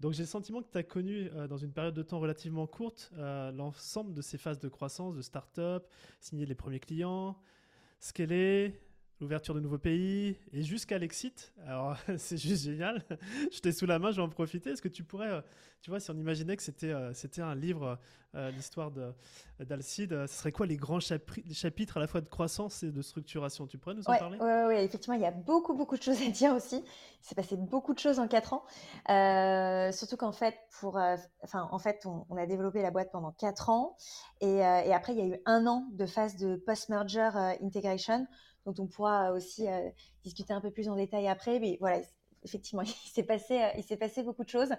Donc j'ai le sentiment que tu as connu dans une période de temps relativement courte l'ensemble de ces phases de croissance, de start-up, signer les premiers clients, scaler, l'ouverture de nouveaux pays et jusqu'à l'exit. Alors, c'est juste génial. je t'ai sous la main, je vais en profiter. Est-ce que tu pourrais, euh, tu vois, si on imaginait que c'était euh, c'était un livre, euh, l'histoire d'Alcide, ce serait quoi les grands chapitres à la fois de croissance et de structuration? Tu pourrais nous en parler? Oui, ouais, effectivement, il y a beaucoup, beaucoup de choses à dire aussi. Il s'est passé beaucoup de choses en quatre ans. surtout qu'en fait, pour, enfin, en fait on, a développé la boîte pendant quatre ans et, et, après, il y a eu un an de phase de post-merger integration dont on pourra aussi euh, discuter un peu plus en détail après. Mais voilà, effectivement, il s'est passé, euh, il s'est passé beaucoup de choses.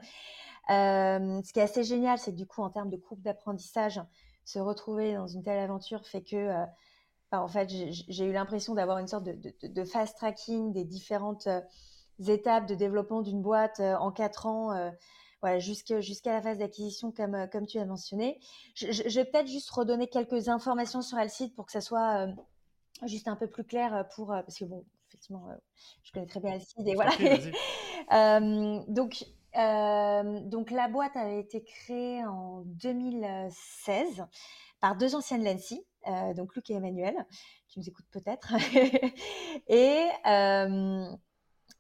Euh, ce qui est assez génial, c'est que du coup, en termes de courbe d'apprentissage, se retrouver dans une telle aventure fait que, en fait, j'ai eu l'impression d'avoir une sorte de, fast tracking des différentes étapes de développement d'une boîte en quatre ans. voilà, jusqu'à la phase d'acquisition, comme, comme tu as mentionné. Je, je vais peut-être juste redonner quelques informations sur Alcide pour que ça soit juste un peu plus clair euh, pour euh, parce que bon effectivement euh, je connais très bien Alcide et voilà. donc donc la boîte avait été créée en 2016 par deux anciennes Lancy donc Luc et Emmanuel qui nous écoutent peut-être. Et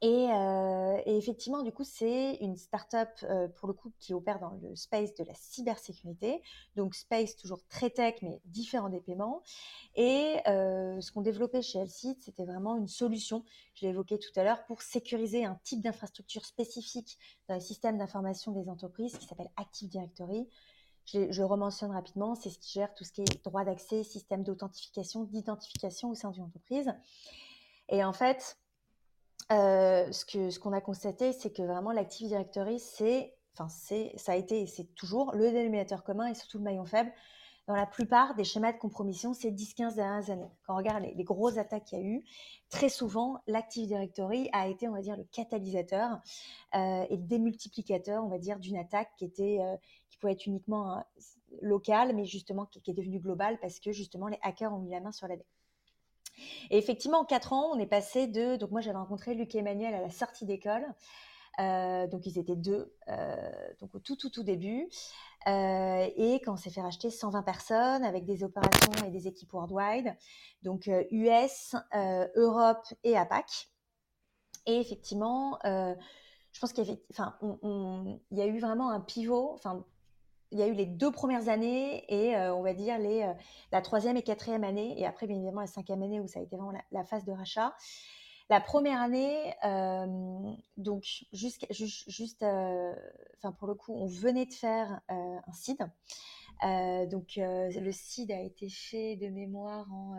euh, et, effectivement, du coup, c'est une start-up euh, pour le coup qui opère dans le space de la cybersécurité. Donc, space toujours très tech, mais différent des paiements. Et euh, ce qu'on développait chez Elseed, c'était vraiment une solution, je l'ai évoqué tout à l'heure, pour sécuriser un type d'infrastructure spécifique dans le système d'information des entreprises qui s'appelle Active Directory. Je, je rementionne rapidement, c'est ce qui gère tout ce qui est droit d'accès, système d'authentification, d'identification au sein d'une entreprise. Et en fait, euh, ce que ce qu'on a constaté, c'est que vraiment l'Active Directory, c'est, enfin ça a été et c'est toujours le dénominateur commun et surtout le maillon faible dans la plupart des schémas de compromission ces 10-15 dernières années. Quand on regarde les, grosses attaques qu'il y a eu, très souvent l'Active Directory a été, on va dire, le catalyseur euh, et le démultiplicateur, on va dire, d'une attaque qui était, euh, qui pouvait être uniquement locale, mais justement qui, qui, est devenue globale parce que justement les hackers ont mis la main sur la dette. Et effectivement, en quatre ans, on est passé de. Donc, moi, j'avais rencontré Luc et Emmanuel à la sortie d'école. Euh, donc, ils étaient deux, euh, donc au tout, tout, tout début. Euh, et quand on s'est fait racheter 120 personnes avec des opérations et des équipes worldwide, donc US, Europe et APAC. Et effectivement, je pense qu'il y, a eu vraiment un pivot, il y a eu les deux premières années et euh, on va dire les, euh, la troisième et quatrième année, et après bien évidemment la cinquième année où ça a été vraiment la, phase de rachat. La première année, euh, donc juste, juste, pour le coup, on venait de faire un seed. donc le seed a été fait de mémoire en,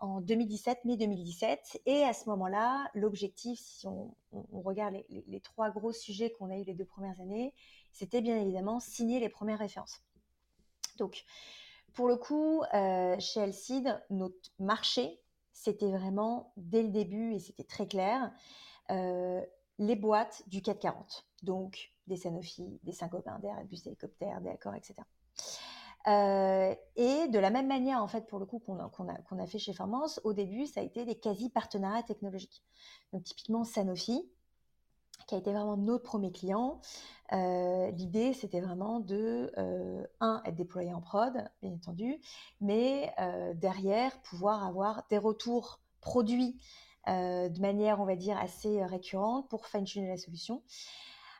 en 2017, mai 2017, et à ce moment-là, l'objectif, si on, regarde les, trois gros sujets qu'on a eu les deux premières années, c'était bien évidemment signer les premières références. Donc, pour le coup, euh, chez Elcid, notre marché, c'était vraiment dès le début, et c'était très clair, euh, les boîtes du 440. Donc, des Sanofi, des Saint-Gobain, des Airbus Hélicoptères, des Accor, etc. Euh, et de la même manière, en fait, pour le coup, qu'on a, a, fait chez Formance, au début, ça a été des quasi-partenariats technologiques. Donc, typiquement, Sanofi, qui a été vraiment notre premier client. Euh, l'idée, c'était vraiment de, euh, un, être déployé en prod, bien entendu, mais euh, derrière, pouvoir avoir des retours produits de manière, on va dire, assez récurrente pour fine-tuner la solution.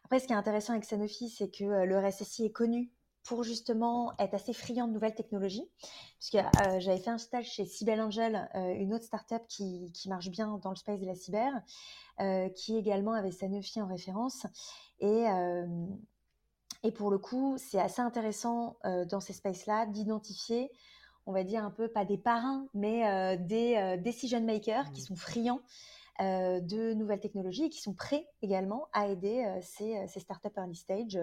Après, ce qui est intéressant avec Sanofi, c'est que le RSSI est connu pour justement être assez friand de nouvelles technologies. Puisque j'avais fait un stage chez Cybel Angel, une autre startup qui, qui marche bien dans le space de la cyber. Euh, qui également avait Sanofi en référence. Et, euh, et pour le coup, c'est assez intéressant euh, dans ces spaces-là d'identifier, on va dire un peu, pas des parrains, mais des decision makers qui mmh. sont friands de nouvelles technologies et qui sont prêts également à aider ces, ces, startups early stage.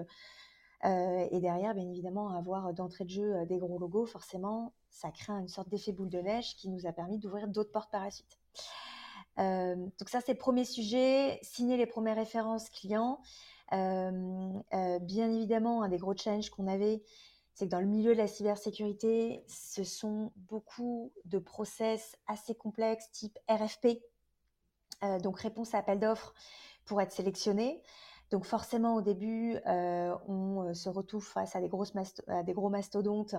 Et derrière, bien évidemment, avoir d'entrée de jeu des gros logos, forcément, ça crée une sorte d'effet boule de neige qui nous a permis d'ouvrir d'autres portes par la suite. Euh, donc ça, c'est le premier sujet, signer les premières références clients. Euh, euh, bien évidemment, un des gros challenges qu'on avait, c'est que dans le milieu de la cybersécurité, ce sont beaucoup de process assez complexes, type RFP, donc réponse à appel d'offres pour être sélectionné. Donc forcément, au début, euh, on euh, se retrouve face à des, grosses des gros mastodontes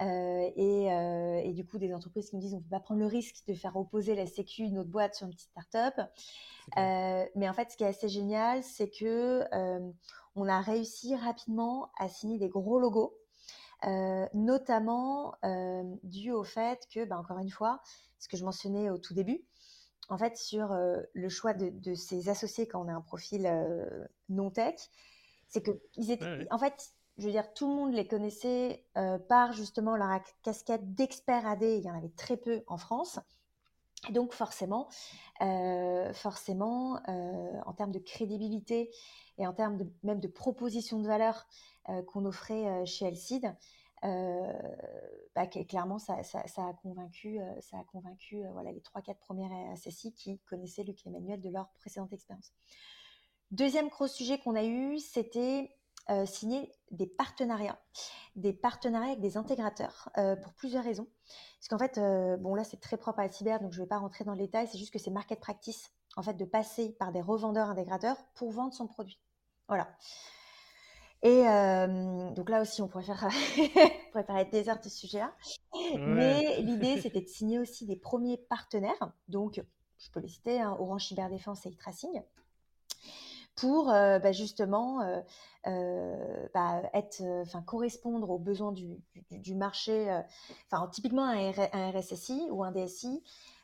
euh, et, du coup des entreprises qui nous disent on ne peut pas prendre le risque de faire opposer la Sécu, notre boîte, sur une petite start-up. mais en fait, ce qui est assez génial, c'est que on a réussi rapidement à signer des gros logos. notamment dû au fait que, bah, encore une fois, ce que je mentionnais au tout début, en fait, sur le choix de, ces associés quand on a un profil non tech, c'est que ils étaient, en fait, je veux dire, tout le monde les connaissait par justement leur casquette d'experts AD. Il y en avait très peu en France. Et donc forcément, forcément, en termes de crédibilité et en termes de, même de proposition de valeur qu'on offrait chez Elcid, euh, bah, clairement, ça, a convaincu, ça a convaincu euh, euh, voilà, les 3-4 premières SSI qui connaissaient Luc Emmanuel de leur précédente expérience. Deuxième gros sujet qu'on a eu, c'était signer des partenariats, des partenariats avec des intégrateurs pour plusieurs raisons. Parce qu'en fait, bon là c'est très propre à la cyber, donc je ne vais pas rentrer dans le détail, c'est juste que c'est market practice en fait de passer par des revendeurs intégrateurs pour vendre son produit. Voilà. Et donc là aussi, on pourrait faire, des heures de ce sujet-là. Mais l'idée, c'était de signer aussi des premiers partenaires. Donc, je peux les citer, hein, Orange Cyberdéfense et e-tracing, pour bah, justement bah, être, correspondre aux besoins du, du, marché. Enfin, typiquement un, un, RSSI ou un DSI,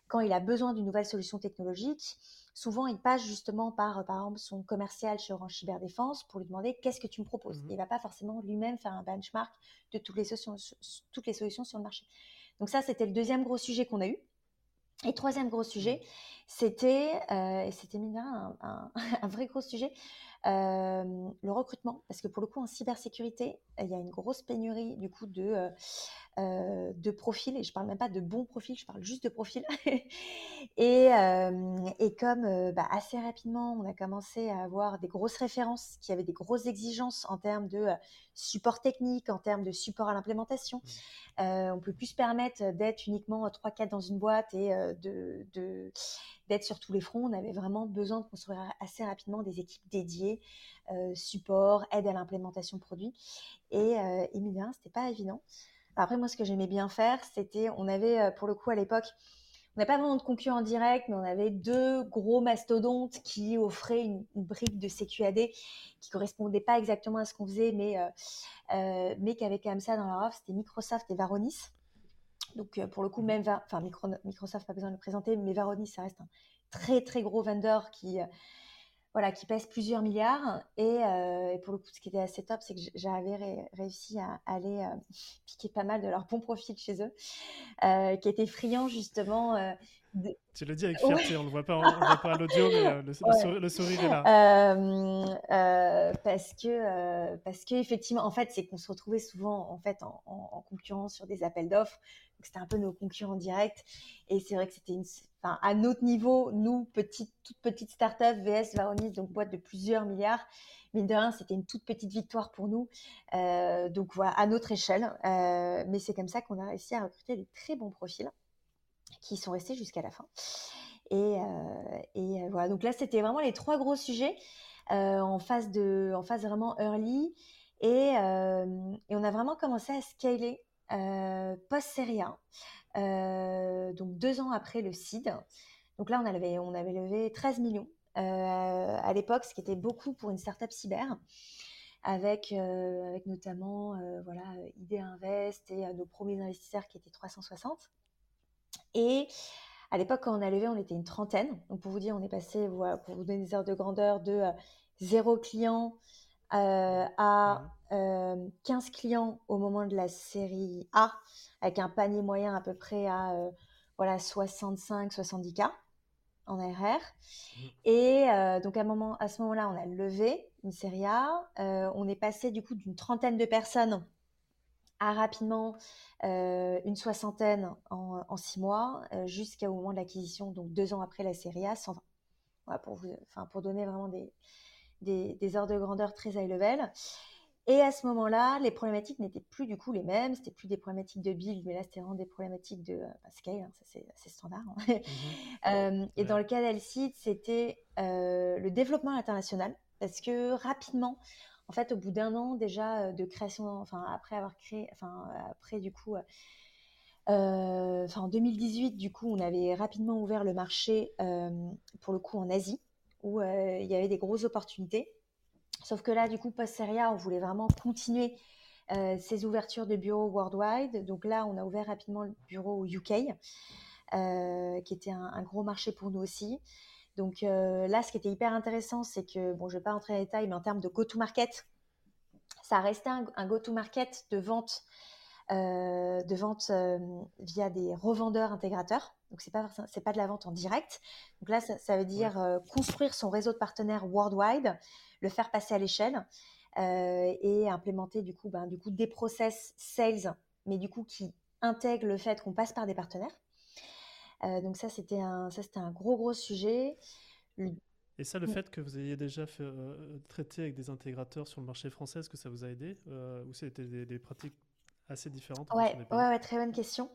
quand il a besoin d'une nouvelle solution technologique, souvent il passe justement par, par exemple, son commercial chez Orange Cyberdéfense pour lui demander qu'est-ce que tu me proposes? Mmh il ne va pas forcément lui-même faire un benchmark de toutes les, solutions, toutes les solutions sur le marché. Donc ça, c'était le deuxième gros sujet qu'on a eu. Et troisième gros sujet, mmh. C'était, euh, et c'était un, un, un, vrai gros sujet, euh, le recrutement. Parce que pour le coup, en cybersécurité, il y a une grosse pénurie du coup de, euh, euh, de profils, et je parle même pas de bons profils, je parle juste de profils. et, euh, et, comme euh, bah, assez rapidement, on a commencé à avoir des grosses références qui avaient des grosses exigences en termes de support technique, en termes de support à l'implémentation, mmh. on peut plus se permettre d'être uniquement 3-4 dans une boîte et de, de d'être sur tous les fronts. On avait vraiment besoin de construire assez rapidement des équipes dédiées, support, aide à l'implémentation produit. Et, et mine c'était pas évident. Après, moi, ce que j'aimais bien faire, c'était, on avait, euh, pour le coup, à l'époque, on n'a pas vraiment de concurrents direct, mais on avait deux gros mastodontes qui offraient une, brique de CQAD qui correspondait pas exactement à ce qu'on faisait, mais, euh, euh, mais qui avait quand même ça dans leur offre. C'était Microsoft et Varonis. Donc, pour le coup, même, enfin, Microsoft, pas besoin de le présenter, mais Varonis, ça reste un très, très gros vendeur qui, voilà, qui pèse plusieurs milliards. Euh, et, pour le coup, ce qui était assez top, c'est que j'avais réussi à aller euh, piquer pas mal de leurs bons profils chez eux, euh, qui étaient friands justement. Tu le dis avec fierté, on ne le voit pas, voit pas à l'audio, mais le, sourire, est là. parce que, parce que effectivement, en fait, c'est qu'on se retrouvait souvent en fait en, en concurrence sur des appels d'offres. C'était un peu nos concurrents directs. Et c'est vrai que c'était une, à notre niveau, nous, petite, toute petite start-up, VS Varonis, donc boîte de plusieurs milliards, mine de rien, c'était une toute petite victoire pour nous. Euh, donc voilà, à notre échelle. Euh, mais c'est comme ça qu'on a réussi à recruter des très bons profils qui sont restés jusqu'à la fin. Et, euh, voilà, donc là, c'était vraiment les trois gros sujets en, phase de, en phase vraiment early. Et, on a vraiment commencé à scaler post-série 1. Euh, donc deux ans après le CID. Donc là, on avait, on avait levé 13 millions euh, à l'époque, ce qui était beaucoup pour une startup cyber, avec, euh, avec notamment voilà, ID Invest et nos premiers investisseurs qui étaient 360. Et à l'époque, quand on a levé, on était une trentaine. Donc pour vous dire, on est passé, voilà, pour vous donner des heures de grandeur, de zéro client à 15 clients au moment de la série A avec un panier moyen à peu près à euh, voilà 65-70 k en ARR. Mmh. Et euh, donc à, moment, à ce moment-là, on a levé une série A. Euh, on est passé du coup d'une trentaine de personnes à rapidement une soixantaine en, six mois, jusqu'au moment de l'acquisition, donc deux ans après la série A, 120. Voilà, pour, vous, pour donner vraiment des, des, des, heures de grandeur très high level. Et à ce moment-là, les problématiques n'étaient plus du coup les mêmes. C'était plus des problématiques de build, mais là, c'était vraiment des problématiques de bah, scale. Hein, ça, c'est assez standard. Hein. Mmh et dans le cas d'Elcid, c'était le développement international. Parce que rapidement, en fait, au bout d'un an déjà de création, enfin, après avoir créé, enfin, après du coup, enfin, en 2018, du coup, on avait rapidement ouvert le marché, pour le coup, en Asie, où il y avait des grosses opportunités. Sauf que là, du coup, post-Seria, on voulait vraiment continuer euh, ces ouvertures de bureaux worldwide. Donc là, on a ouvert rapidement le bureau au UK, euh, qui était un, gros marché pour nous aussi. Donc euh, là, ce qui était hyper intéressant, c'est que, bon, je ne vais pas rentrer dans les détails, mais en termes de go-to-market, ça restait un, un go-to-market de vente, de vente via des revendeurs intégrateurs. Donc c'est pas c'est pas de la vente en direct. Donc là, ça, ça veut dire construire son réseau de partenaires worldwide le faire passer à l'échelle euh, et implémenter du coup, ben, du coup des process sales, mais du coup qui intègrent le fait qu'on passe par des partenaires. Euh, donc ça, c'était un, ça, un gros, gros sujet. Et ça, le mm. fait que vous ayez déjà fait, euh, traité avec des intégrateurs sur le marché français, est-ce que ça vous a aidé Ou c'était des, pratiques assez différentes ouais, ouais, ouais, très bonne question.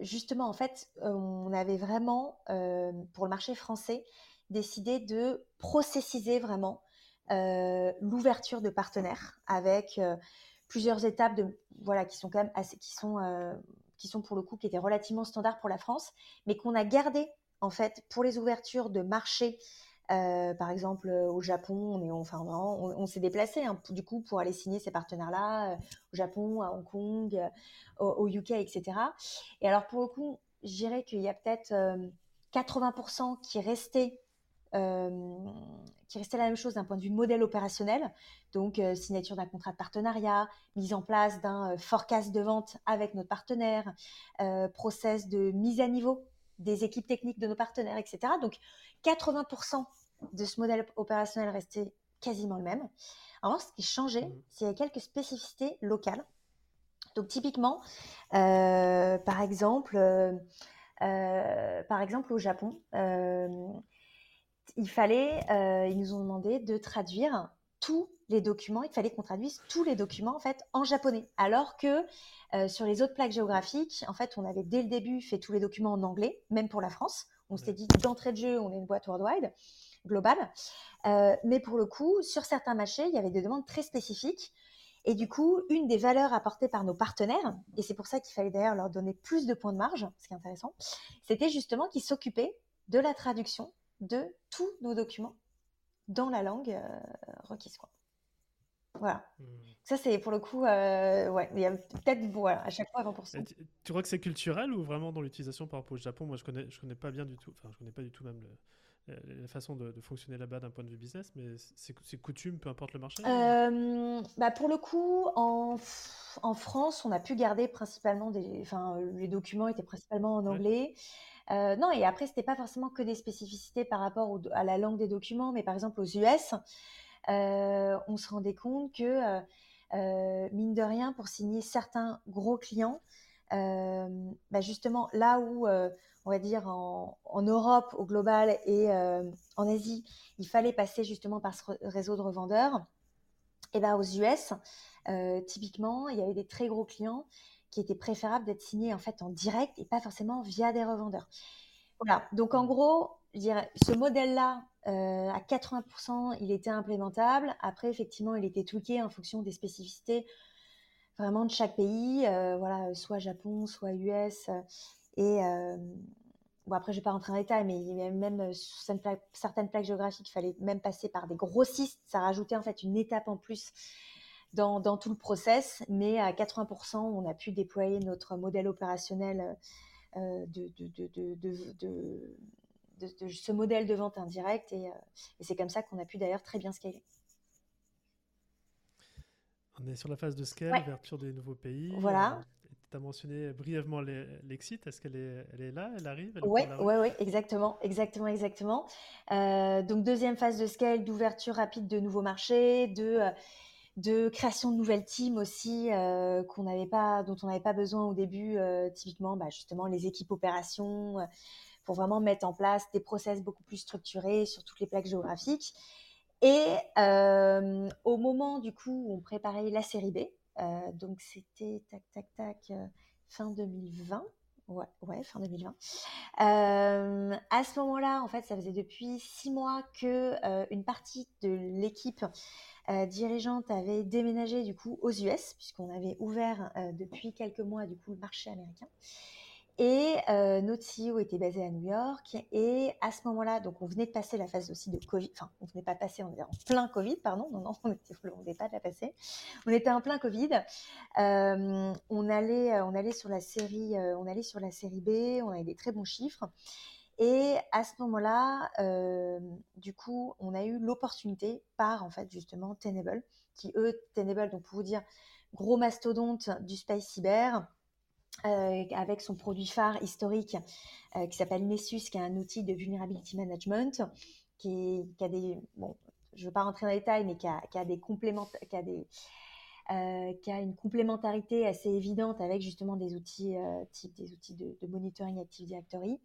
justement, en fait, on avait vraiment, pour le marché français, décidé de processiser vraiment euh, l'ouverture de partenaires avec euh, plusieurs étapes de voilà qui sont quand même assez qui sont euh, qui sont pour le coup qui étaient relativement standards pour la France, mais qu'on a gardé en fait pour les ouvertures de marchés. par exemple, au Japon, on est enfin on, s'est déplacé hein, du coup pour aller signer ces partenaires-là au Japon, à Hong Kong, au, au, UK, etc. Et alors pour le coup, je dirais qu'il y a peut-être 80% qui restaient euh, qui restait la même chose d'un point de vue modèle opérationnel, donc euh, signature d'un contrat de partenariat, mise en place d'un euh, forecast de vente avec notre partenaire, process de mise à niveau des équipes techniques de nos partenaires, etc. Donc 80% de ce modèle opérationnel restait quasiment le même. Alors, ce qui changeait, mmh. c'est quelques spécificités locales. Donc typiquement, par exemple, par exemple au Japon, il fallait, euh, ils nous ont demandé de traduire tous les documents. Il fallait qu'on traduise tous les documents en fait en japonais, alors que euh, sur les autres plaques géographiques, en fait, on avait dès le début fait tous les documents en anglais, même pour la France. On s'était dit d'entrée de jeu, on est une boîte worldwide globale, euh, mais pour le coup, sur certains marchés, il y avait des demandes très spécifiques. Et du coup, une des valeurs apportées par nos partenaires, et c'est pour ça qu'il fallait d'ailleurs leur donner plus de points de marge, ce qui est intéressant, c'était justement qu'ils s'occupaient de la traduction de tous nos documents dans la langue euh, requise. Quoi. Voilà. Hmm. Ça, c'est pour le coup, euh, ouais, il y a peut-être voilà, à chaque fois 20%. Tu, tu, crois que c'est culturel ou vraiment dans l'utilisation par rapport au Japon? Moi, je connais, je connais pas bien du tout, enfin, je connais pas du tout même la façon de, fonctionner là-bas d'un point de vue business, mais c'est coutume, peu importe le marché? Euh, bah Pour le coup, en, en, France, on a pu garder principalement des. Enfin, les documents étaient principalement en anglais. Euh, non, et après, c'était pas forcément que des spécificités par rapport à la langue des documents, mais par exemple aux US, euh, on se rendait compte que, euh, mine de rien, pour signer certains gros clients, bah, justement, là où, on va dire, en, Europe, au global et en Asie, il fallait passer justement par ce réseau de revendeurs, et ben aux US, typiquement, il y avait des très gros clients qui était préférable d'être signé en fait en direct et pas forcément via des revendeurs. Voilà. Donc en gros, je dirais, ce modèle-là, euh, à 80%, il était implémentable. Après, effectivement, il était tweaké en fonction des spécificités vraiment de chaque pays. Euh, voilà, soit Japon, soit US. Et euh, bon, après, je vais pas rentrer en détail, mais même sur certaines plaques géographiques, il fallait même passer par des grossistes. Ça rajoutait en fait une étape en plus dans, tout le process, mais à 80%, on a pu déployer notre modèle opérationnel euh, de, de, ce modèle de vente indirecte, et, euh, et c'est comme ça qu'on a pu d'ailleurs très bien scaler. On est sur la phase de scale, ouverture des nouveaux pays. Voilà. Euh, tu as mentionné brièvement l'exit. Est-ce qu'elle est, elle est là? Elle arrive? Oui, ouais, ouais, exactement, exactement, exactement. donc deuxième phase de scale, d'ouverture rapide de nouveaux marchés, de de création de nouvelles teams aussi euh, qu'on n'avait pas, dont on n'avait pas besoin au début, euh, typiquement bah, justement les équipes opérations, euh, pour vraiment mettre en place des process beaucoup plus structurés sur toutes les plaques géographiques. Et au moment du coup où on préparait la série B, donc c'était tac tac tac fin 2020. Ouais, ouais, fin 2020. à ce moment-là, en fait, ça faisait depuis six mois que une partie de l'équipe dirigeante avait déménagé du coup aux US, puisqu'on avait ouvert depuis quelques mois du coup le marché américain. Et euh, notre CEO était basé à New York. Et à ce moment-là, donc on venait de passer la phase aussi de Covid. Enfin, on venait pas passer, on était en plein Covid, pardon. Non, non, on n'était pas de la passer. On était en plein Covid. Euh, on allait, euh, on allait sur la série, on allait sur la série B. On avait des très bons chiffres. Et à ce moment-là, du coup, on a eu l'opportunité par en fait justement Tenable, qui eux, Tenable, donc pour vous dire, gros mastodonte du space cyber euh, avec son produit phare historique euh, qui s'appelle Nessus, qui est un outil de vulnerability management, qui, a des, bon, je ne veux pas rentrer dans les détails, mais qui a, des compléments, euh, qui a une complémentarité assez évidente avec justement des outils type des outils de, monitoring Active Directory,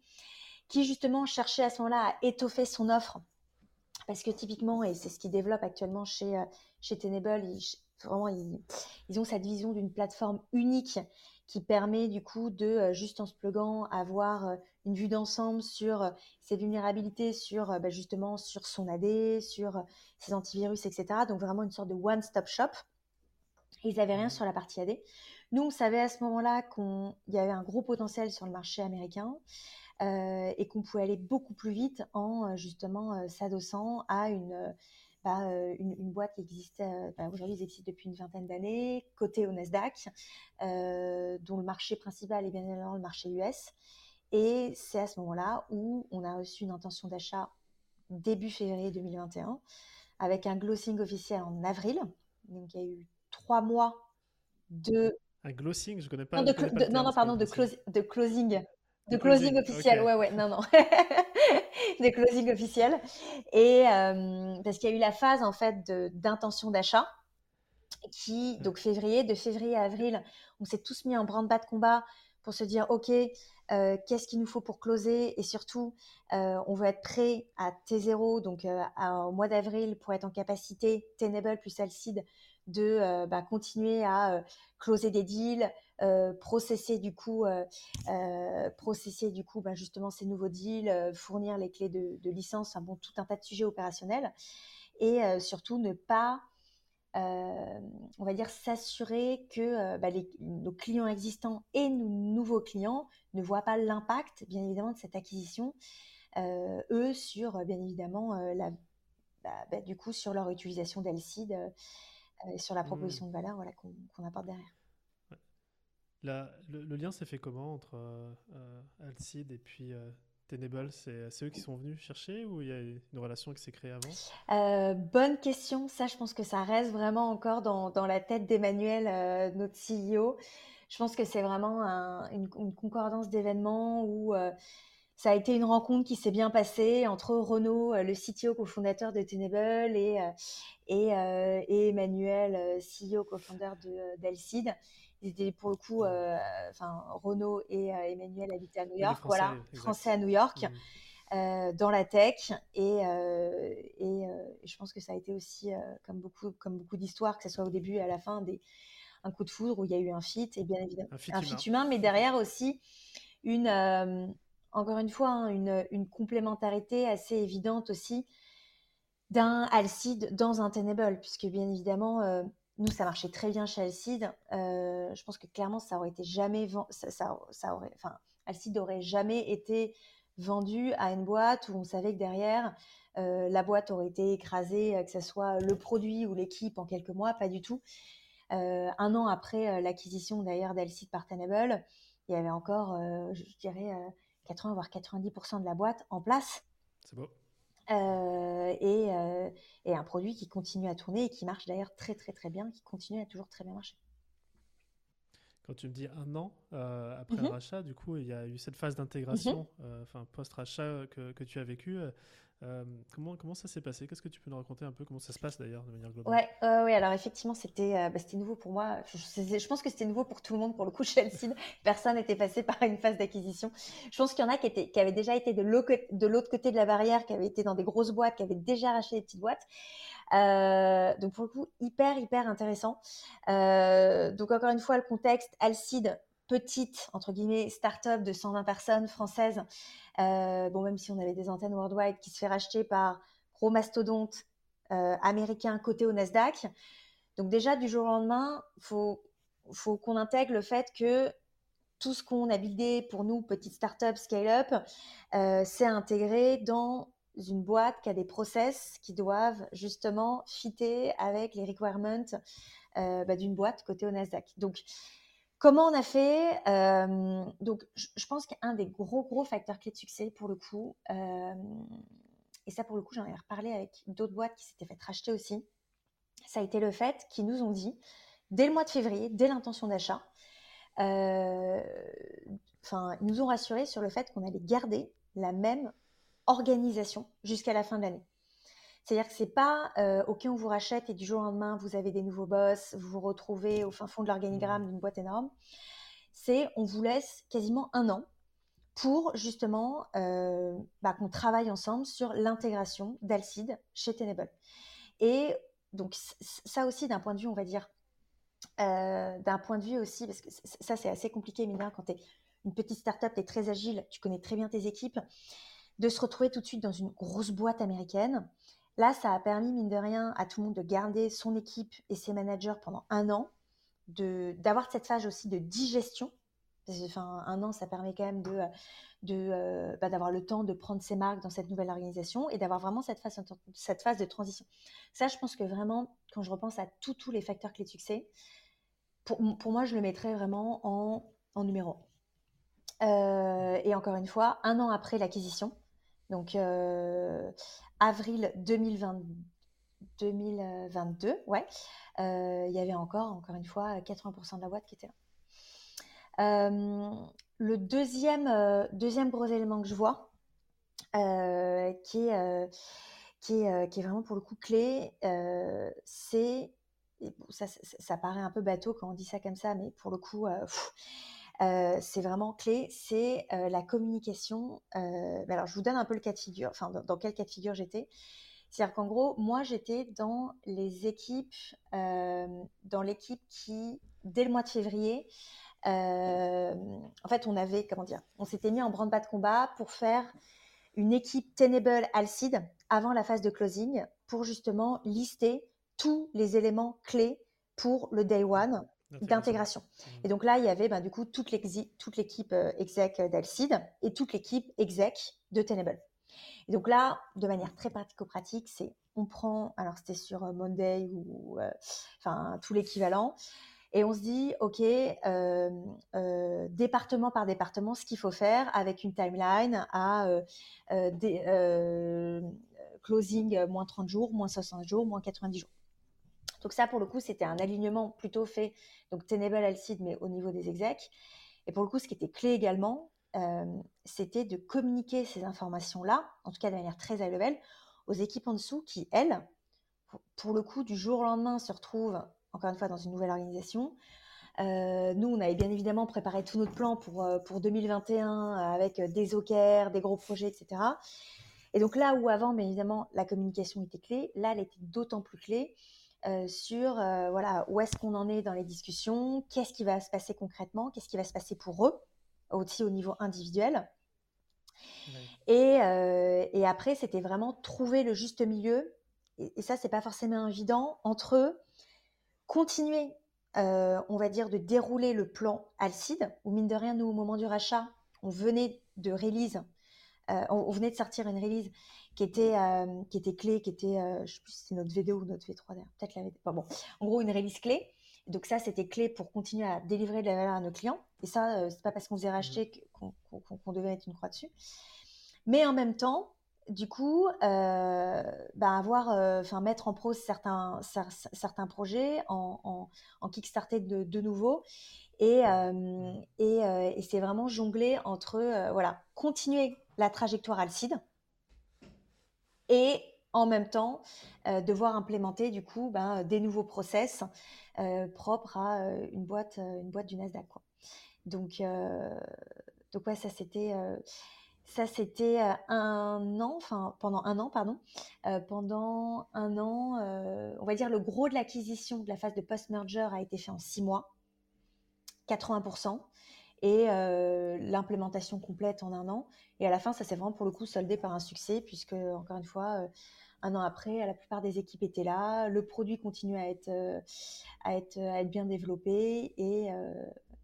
qui justement cherchait à ce moment-là à étoffer son offre, parce que typiquement, et c'est ce qu'ils développent actuellement chez, chez Tenable, vraiment, ils ont cette vision d'une plateforme unique qui permet du coup de, euh, juste en se pluguant, avoir euh, une vue d'ensemble sur euh, ses vulnérabilités, sur bah, justement sur son AD, sur ses antivirus, etc. Donc vraiment une sorte de one-stop shop. ils n'avaient rien mmh. sur la partie AD. Nous, on savait à ce moment-là qu'il y avait un gros potentiel sur le marché américain et qu'on pouvait aller beaucoup plus vite en justement s'adossant à une euh, une, boîte qui existe, euh, bah, aujourd'hui, ils existent depuis une vingtaine d'années, côté au Nasdaq, euh, dont le marché principal est bien évidemment le marché US. Et c'est à ce moment-là où on a reçu une intention d'achat début février 2021, avec un glossing officiel en avril. Donc il y a eu trois mois de... Un glossing, je connais pas. Non, non, non, pardon, de, de closing. De closing, officiel, ouais, ouais, non, non. de closing officiel. Et euh, parce qu'il y a eu la phase, en fait, d'intention d'achat qui, donc février, de février à avril, on s'est tous mis en branle-bas de combat pour se dire, OK, euh, qu'est-ce qu'il nous faut pour closer? Et surtout, euh, on veut être prêt à T0, donc au mois d'avril, pour être en capacité, Tenable plus Alcide, de bah, continuer à closer des deals, euh, processer du coup, euh, euh, processer du coup, bah, justement ces nouveaux deals, fournir les clés de, licence, bon, tout un tas de sujets opérationnels, et surtout ne pas on va dire s'assurer que bah, nos clients existants et nos nouveaux clients ne voient pas l'impact, bien évidemment, de cette acquisition, eux, sur, bien évidemment, la, du coup, sur leur utilisation d'Elcid et sur la mmh. proposition de valeur voilà, qu'on apporte derrière le, lien s'est fait comment entre euh, euh Alcide et puis euh, Tenable? C'est eux qui sont venus chercher ou il y a une relation qui s'est créée avant? Euh, Bonne question. Ça, je pense que ça reste vraiment encore dans, dans la tête d'Emmanuel, notre CEO. Je pense que c'est vraiment une, concordance d'événements où ça a été une rencontre qui s'est bien passée entre Renaud, le CTO cofondateur de Tenable, et, et, et Emmanuel, CEO cofondateur d'Alcide ils étaient pour le coup, euh, enfin Renaud et euh, Emmanuel habitaient à New York, voilà, français à New York. Mmh. Euh, dans la tech et, et je pense que ça a été aussi comme beaucoup comme beaucoup d'histoires que ce soit au début et à la fin des un coup de foudre où il y a eu un fit et bien évidemment un fit, humain. mais derrière aussi une encore une fois hein, une, complémentarité assez évidente aussi d'un Alcide dans un Tenable puisque bien évidemment nous, ça marchait très bien chez Alcide. Euh, je pense que clairement, ça aurait été jamais aurait, Alcide jamais été vendu à une boîte où on savait que derrière, euh, la boîte aurait été écrasée, euh, que ce soit le produit ou l'équipe en quelques mois, pas du tout. un an après l'acquisition d'ailleurs d'Alcide par Tenable, il y avait encore, je dirais, 80 voire 90% de la boîte en place. C'est beau. Euh, euh, et, un produit qui continue à tourner et qui marche d'ailleurs très très très bien, qui continue à toujours très bien marcher. Quand tu me dis un an euh, après le mhm. rachat, du coup, il y a eu cette phase d'intégration, mhm. enfin post-rachat que, que, tu as vécu. Euh, comment, comment ça s'est passé? Qu'est-ce que tu peux nous raconter un peu? Comment ça se passe d'ailleurs de manière globale? Ouais, ouais alors effectivement, c'était euh, bah, c'était nouveau pour moi. Je, je pense que c'était nouveau pour tout le monde. Pour le coup, chez Alcide, personne n'était passé par une phase d'acquisition. Je pense qu'il y en a qui, étaient, qui avaient déjà été de l'autre côté de la barrière, qui avaient été dans des grosses boîtes, qui avaient déjà racheté des petites boîtes. Euh, donc pour le coup, hyper, hyper intéressant. donc encore une fois, le contexte, Alcide, petite, entre guillemets, start-up de 120 personnes françaises, euh, bon, même si on avait des antennes worldwide, qui se fait racheter par gros mastodontes euh, américains cotés au Nasdaq. Donc déjà, du jour au lendemain, il faut, faut qu'on intègre le fait que tout ce qu'on a buildé pour nous, petite start-up, scale-up, euh, c'est intégré dans une boîte qui a des process qui doivent justement fitter avec les requirements bah, d'une boîte côté au Nasdaq. Donc, Comment on a fait euh, Donc, je, pense qu'un des gros, gros facteurs clés de succès, pour le coup, euh, et ça, pour le coup, j'en ai reparlé avec d'autres boîtes qui s'étaient fait racheter aussi, ça a été le fait qu'ils nous ont dit, dès le mois de février, dès l'intention d'achat, euh, enfin, ils nous ont rassurés sur le fait qu'on allait garder la même organisation jusqu'à la fin de l'année. C'est-à-dire que c'est pas euh, OK, on vous rachète et du jour au lendemain, vous avez des nouveaux boss, vous vous retrouvez au fin fond de l'organigramme mmh. d'une boîte énorme. C'est on vous laisse quasiment un an pour justement euh, bah, qu'on travaille ensemble sur l'intégration d'Alcide chez Tenable. Et donc ça aussi d'un point de vue, on va dire, euh, d'un point de vue aussi, parce que ça c'est assez compliqué, mine quand tu es une petite startup, tu es très agile, tu connais très bien tes équipes, de se retrouver tout de suite dans une grosse boîte américaine Là, ça a permis, mine de rien, à tout le monde de garder son équipe et ses managers pendant un an, d'avoir cette phase aussi de digestion. enfin, un an, ça permet quand même de, euh, bah, d'avoir le temps de prendre ses marques dans cette nouvelle organisation et d'avoir vraiment cette phase, cette phase de transition. Ça, je pense que vraiment, quand je repense à tous les facteurs clés de succès, pour, pour, moi, je le mettrais vraiment en, en numéro euh, et encore une fois, un an après l'acquisition, donc euh, avril 2020, 2022, ouais, euh, il y avait encore, encore une fois, 80% de la boîte qui était là. Euh, le deuxième, deuxième gros élément que je vois, qui, est, qui, est, vraiment pour le coup clé, c'est, ça, ça, paraît un peu bateau quand on dit ça comme ça, mais pour le coup, c'est vraiment clé, c'est la communication. Alors, je vous donne un peu le cas de figure, enfin, dans, quel cas de figure j'étais. C'est-à-dire qu'en gros, moi, j'étais dans les équipes, dans l'équipe qui, dès le mois de février, en fait, on avait, comment dire, on s'était mis en branle-bas de combat pour faire une équipe Tenable Alcide avant la phase de closing pour justement lister tous les éléments clés pour le day one d'intégration. Mmh. Et donc là, il y avait ben, du coup toute l'équipe euh, exec d'Alcide et toute l'équipe exec de Tenable. Et donc là, de manière très pratico-pratique, c'est on prend, alors c'était sur euh, Monday ou euh, enfin tout l'équivalent, et on se dit, OK, département par département, ce qu'il faut faire avec une timeline à des, closing moins 30 jours, moins 60 jours, moins 90 jours. Donc ça, pour le coup, c'était un alignement plutôt fait, donc Tenable Alcide, mais au niveau des execs. Et pour le coup, ce qui était clé également, euh, c'était de communiquer ces informations-là, en tout cas de manière très high level, aux équipes en dessous qui, elles, pour le coup, du jour au lendemain, se retrouvent, encore une fois, dans une nouvelle organisation. Euh, nous, on avait bien évidemment préparé tout notre plan pour, euh, pour 2021 avec des OKR, des gros projets, etc. Et donc là où avant, bien évidemment, la communication était clé, là, elle était d'autant plus clé euh, sur euh, voilà, où est-ce qu'on en est dans les discussions, qu'est-ce qui va se passer concrètement, qu'est-ce qui va se passer pour eux, aussi au niveau individuel. Et, euh, et, après, c'était vraiment trouver le juste milieu, et, et ça, c'est pas forcément évident, entre continuer, on va dire, de dérouler le plan Alcide, où mine de rien, nous, au moment du rachat, on venait de release, on, venait de sortir une release qui était, euh, qui était clé, qui était, euh, je sais plus si c'est notre V2 ou notre V3 d'ailleurs, peut-être la V2, pas bon. En gros, une release clé. Donc ça, c'était clé pour continuer à délivrer de la valeur à nos clients. Et ça, euh, c'est pas parce qu'on faisait racheter mmh. qu'on devait mettre une croix dessus. Mais en même temps, du coup, bah, avoir, enfin mettre en prose certains, certains projets, en, en, kickstarter de, de nouveau. Et, mmh. et, et c'est vraiment jongler entre, voilà, continuer la trajectoire Alcide, et en même temps devoir implémenter du coup ben, des nouveaux process propres à une boîte, une boîte du Nasdaq. Donc, donc ça c'était ça, c'était un an, enfin pendant un an, pardon. pendant un an, on va dire le gros de l'acquisition de la phase de post-merger a été fait en six mois, 80%, et l'implémentation complète en un an. Et à la fin, ça s'est vraiment pour le coup soldé par un succès, puisque encore une fois, un an après, la plupart des équipes étaient là, le produit continue à être, à être, à être bien développé, et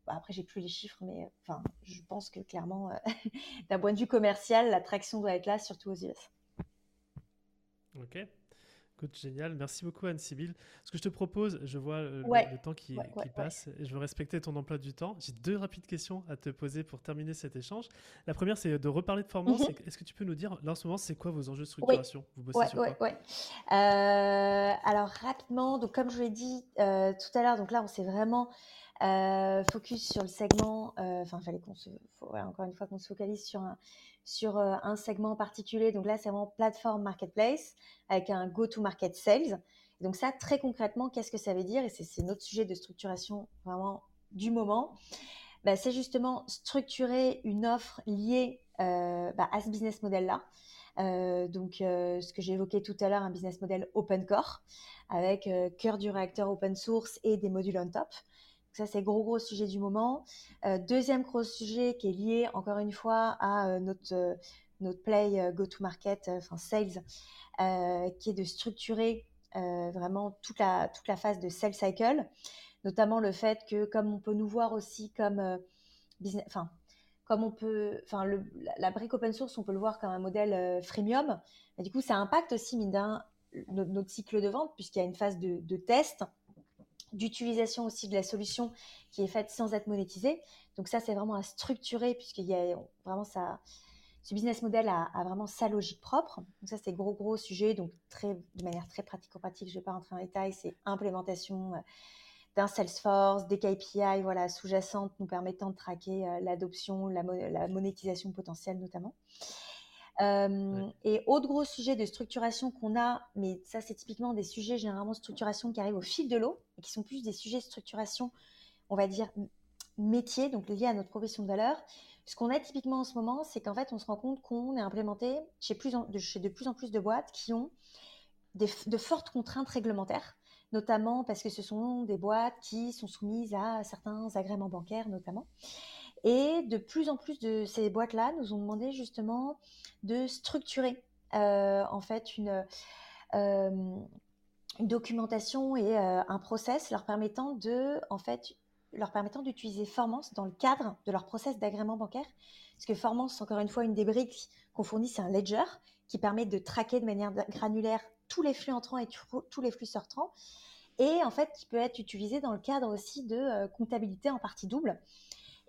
bah, après, j'ai plus les chiffres, mais enfin, je pense que clairement, euh, d'un point de vue commercial, l'attraction doit être là, surtout aux US. Ok. Écoute, génial. Merci beaucoup, Anne-Sybille. Ce que je te propose, je vois le, le temps qui, qui passe et je veux respecter ton emploi du temps. J'ai deux rapides questions à te poser pour terminer cet échange. La première, c'est de reparler de formance. Mhm. Est-ce que tu peux nous dire, là, en ce moment, c'est quoi vos enjeux de structuration? Vous bossez sur quoi? euh, Alors, rapidement, donc, comme je l'ai dit euh, tout à l'heure, donc là, on s'est vraiment euh, focus sur le segment, euh, enfin, il fallait qu'on se, encore une fois, qu'on se focalise sur un, euh, segment particulier. Donc là, c'est vraiment plateforme marketplace avec un go-to-market sales. donc ça, très concrètement, qu'est-ce que ça veut dire? Et c'est notre sujet de structuration vraiment du moment. Bah, c'est justement structurer une offre liée bah, à ce business model-là. donc, ce que j'ai évoqué tout à l'heure, un business model open core avec cœur du réacteur open source et des modules on top ça, c'est gros, gros sujet du moment. Euh, deuxième gros sujet qui est lié, encore une fois, à euh, notre, euh, notre play go-to-market, enfin sales, qui est de structurer vraiment toute la, toute la phase de sales cycle, notamment le fait que, comme on peut nous voir aussi comme business, enfin, comme on peut, enfin, la brique open source, on peut le voir comme un modèle freemium. du coup, ça impacte aussi, mine d'un, notre, cycle de vente, puisqu'il y a une phase de test d'utilisation aussi de la solution qui est faite sans être monétisée. Donc ça, c'est vraiment à structurer puisqu'il y a vraiment ça, ce business model a, vraiment sa logique propre. Donc ça, c'est gros, gros sujet. Donc très, de manière très pratico-pratique, je ne vais pas rentrer en détail, c'est implémentation euh, d'un Salesforce, des KPI voilà, sous-jacentes nous permettant de traquer euh, l'adoption, la, la, monétisation potentielle notamment. Et autre gros sujet de structuration qu'on a, mais ça c'est typiquement des sujets généralement de structuration qui arrivent au fil de l'eau et qui sont plus des sujets de structuration, on va dire métier, donc liés à notre profession de valeur. Ce qu'on a typiquement en ce moment, c'est qu'en fait on se rend compte qu'on est implémenté chez, plus de, chez de plus en plus de boîtes qui ont de fortes contraintes réglementaires notamment parce que ce sont des boîtes qui sont soumises à certains agréments bancaires notamment. Et de plus en plus de ces boîtes-là nous ont demandé justement de structurer euh, en fait une, euh, documentation et euh, un process leur permettant de en fait leur permettant d'utiliser Formance dans le cadre de leur process d'agrément bancaire. Parce que Formance, encore une fois, une des briques qu'on fournit, c'est un ledger qui permet de traquer de manière granulaire tous les flux entrants et tous les flux sortants. Et en fait, qui peut être utilisé dans le cadre aussi de comptabilité en partie double.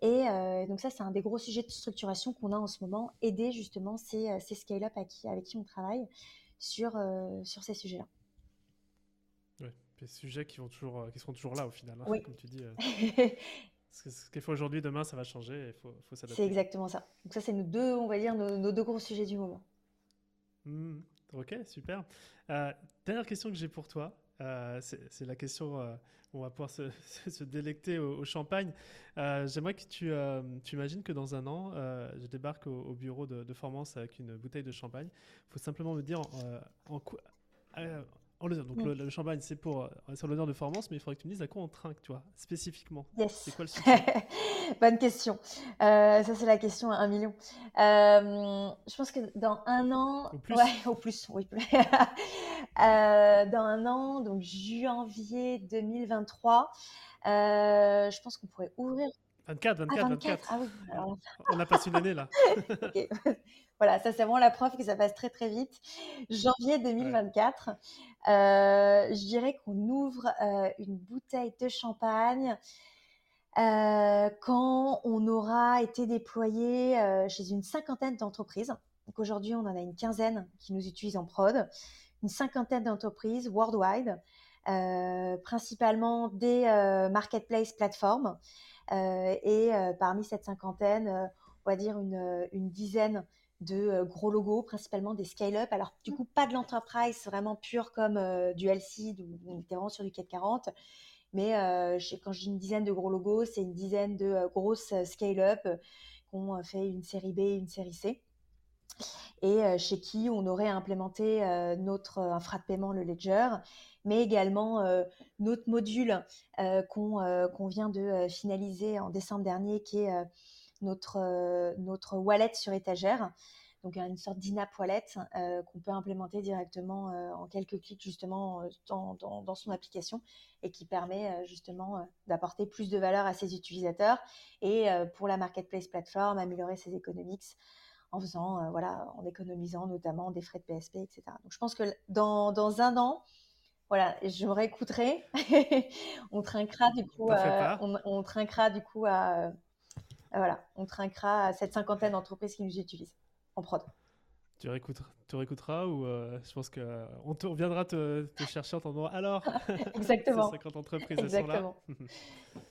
Et euh, donc ça, c'est un des gros sujets de structuration qu'on a en ce moment, aider justement ces, euh, ces scale-up avec, qui on travaille sur, euh, sur ces sujets-là. Oui, des sujets qui, vont toujours, qui seront toujours là au final, hein, oui. comme tu dis. ce qu'il faut aujourd'hui, demain, ça va changer il faut, faut s'adapter. C'est exactement ça. Donc ça, c'est nos deux, on va dire, nos, deux gros sujets du moment. Mmh, ok, super. dernière question que j'ai pour toi, c'est la question on va pouvoir se, délecter au, champagne. Euh, j'aimerais que tu, euh, imagines que dans un an, euh, je débarque au, bureau de, Formance avec une bouteille de champagne. Il faut simplement me dire en donc le, champagne, c'est pour euh, sur l'honneur de Formance, mais il faudrait que tu me dises à quoi on trinque, tu vois, spécifiquement. C'est quoi le sujet Bonne question. Euh, ça, c'est la question à un million. Euh, je pense que dans un an, au plus, ouais, au plus, oui. dans un an, donc janvier 2023, je pense qu'on pourrait ouvrir 24, 24, 24. Ah oui, On a passé une année là. Voilà, ça c'est vraiment la preuve que ça passe très très vite. Janvier 2024, euh, je dirais qu'on ouvre euh, une bouteille de champagne euh, quand on aura été déployé chez une cinquantaine d'entreprises. Donc aujourd'hui, on en a une quinzaine qui nous utilisent en prod, une cinquantaine d'entreprises worldwide, principalement des marketplace plateformes. et parmi cette cinquantaine, on va dire une, une dizaine de gros logos, principalement des scale-up. Alors, du coup, pas de l'enterprise vraiment pure comme du LC, où on était vraiment sur du 440. Mais quand je dis une dizaine de gros logos, c'est une dizaine de grosses scale-up qui ont fait une série B, une série C et chez qui on aurait implémenté notre infra de paiement, le Ledger, mais également notre module qu'on vient de finaliser en décembre dernier, qui est notre, notre wallet sur étagère. Donc une sorte d'INAP wallet qu'on peut implémenter directement en quelques clics justement dans, dans, son application et qui permet justement d'apporter plus de valeur à ses utilisateurs et pour la marketplace plateforme améliorer ses economics en faisant, voilà, en économisant notamment des frais de PSP, etc. Donc je pense que dans, dans un an, voilà, je me réécouterai. on trinquera du coup, on, on, trinquera du coup à, voilà, on trinquera à cette cinquantaine d'entreprises qui nous utilisent en prod. Tu réécouteras, tu réécouteras ou euh, je pense qu'on euh, te reviendra te, chercher en disant alors? Exactement. 50 entreprises Exactement. sont là.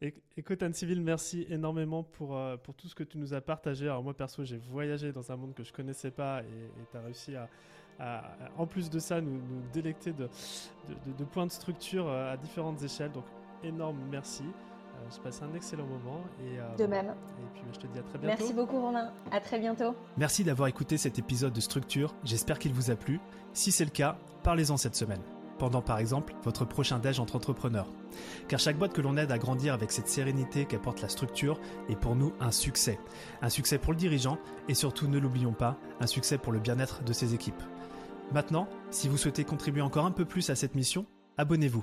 Écoute Anne-Civil, merci énormément pour, euh, pour tout ce que tu nous as partagé. Alors moi perso, j'ai voyagé dans un monde que je connaissais pas et tu as réussi à, en plus de ça, nous, nous délecter de, de, de, points de structure à différentes échelles. Donc énorme merci. Euh, je passe un excellent moment. Et, euh, de même. Et puis je te dis à très bientôt. Merci beaucoup Romain. À très bientôt. Merci d'avoir écouté cet épisode de Structure. J'espère qu'il vous a plu. Si c'est le cas, parlez-en cette semaine. Pendant par exemple votre prochain déj entre entrepreneurs. Car chaque boîte que l'on aide à grandir avec cette sérénité qu'apporte la structure est pour nous un succès. Un succès pour le dirigeant et surtout, ne l'oublions pas, un succès pour le bien-être de ses équipes. Maintenant, si vous souhaitez contribuer encore un peu plus à cette mission, abonnez-vous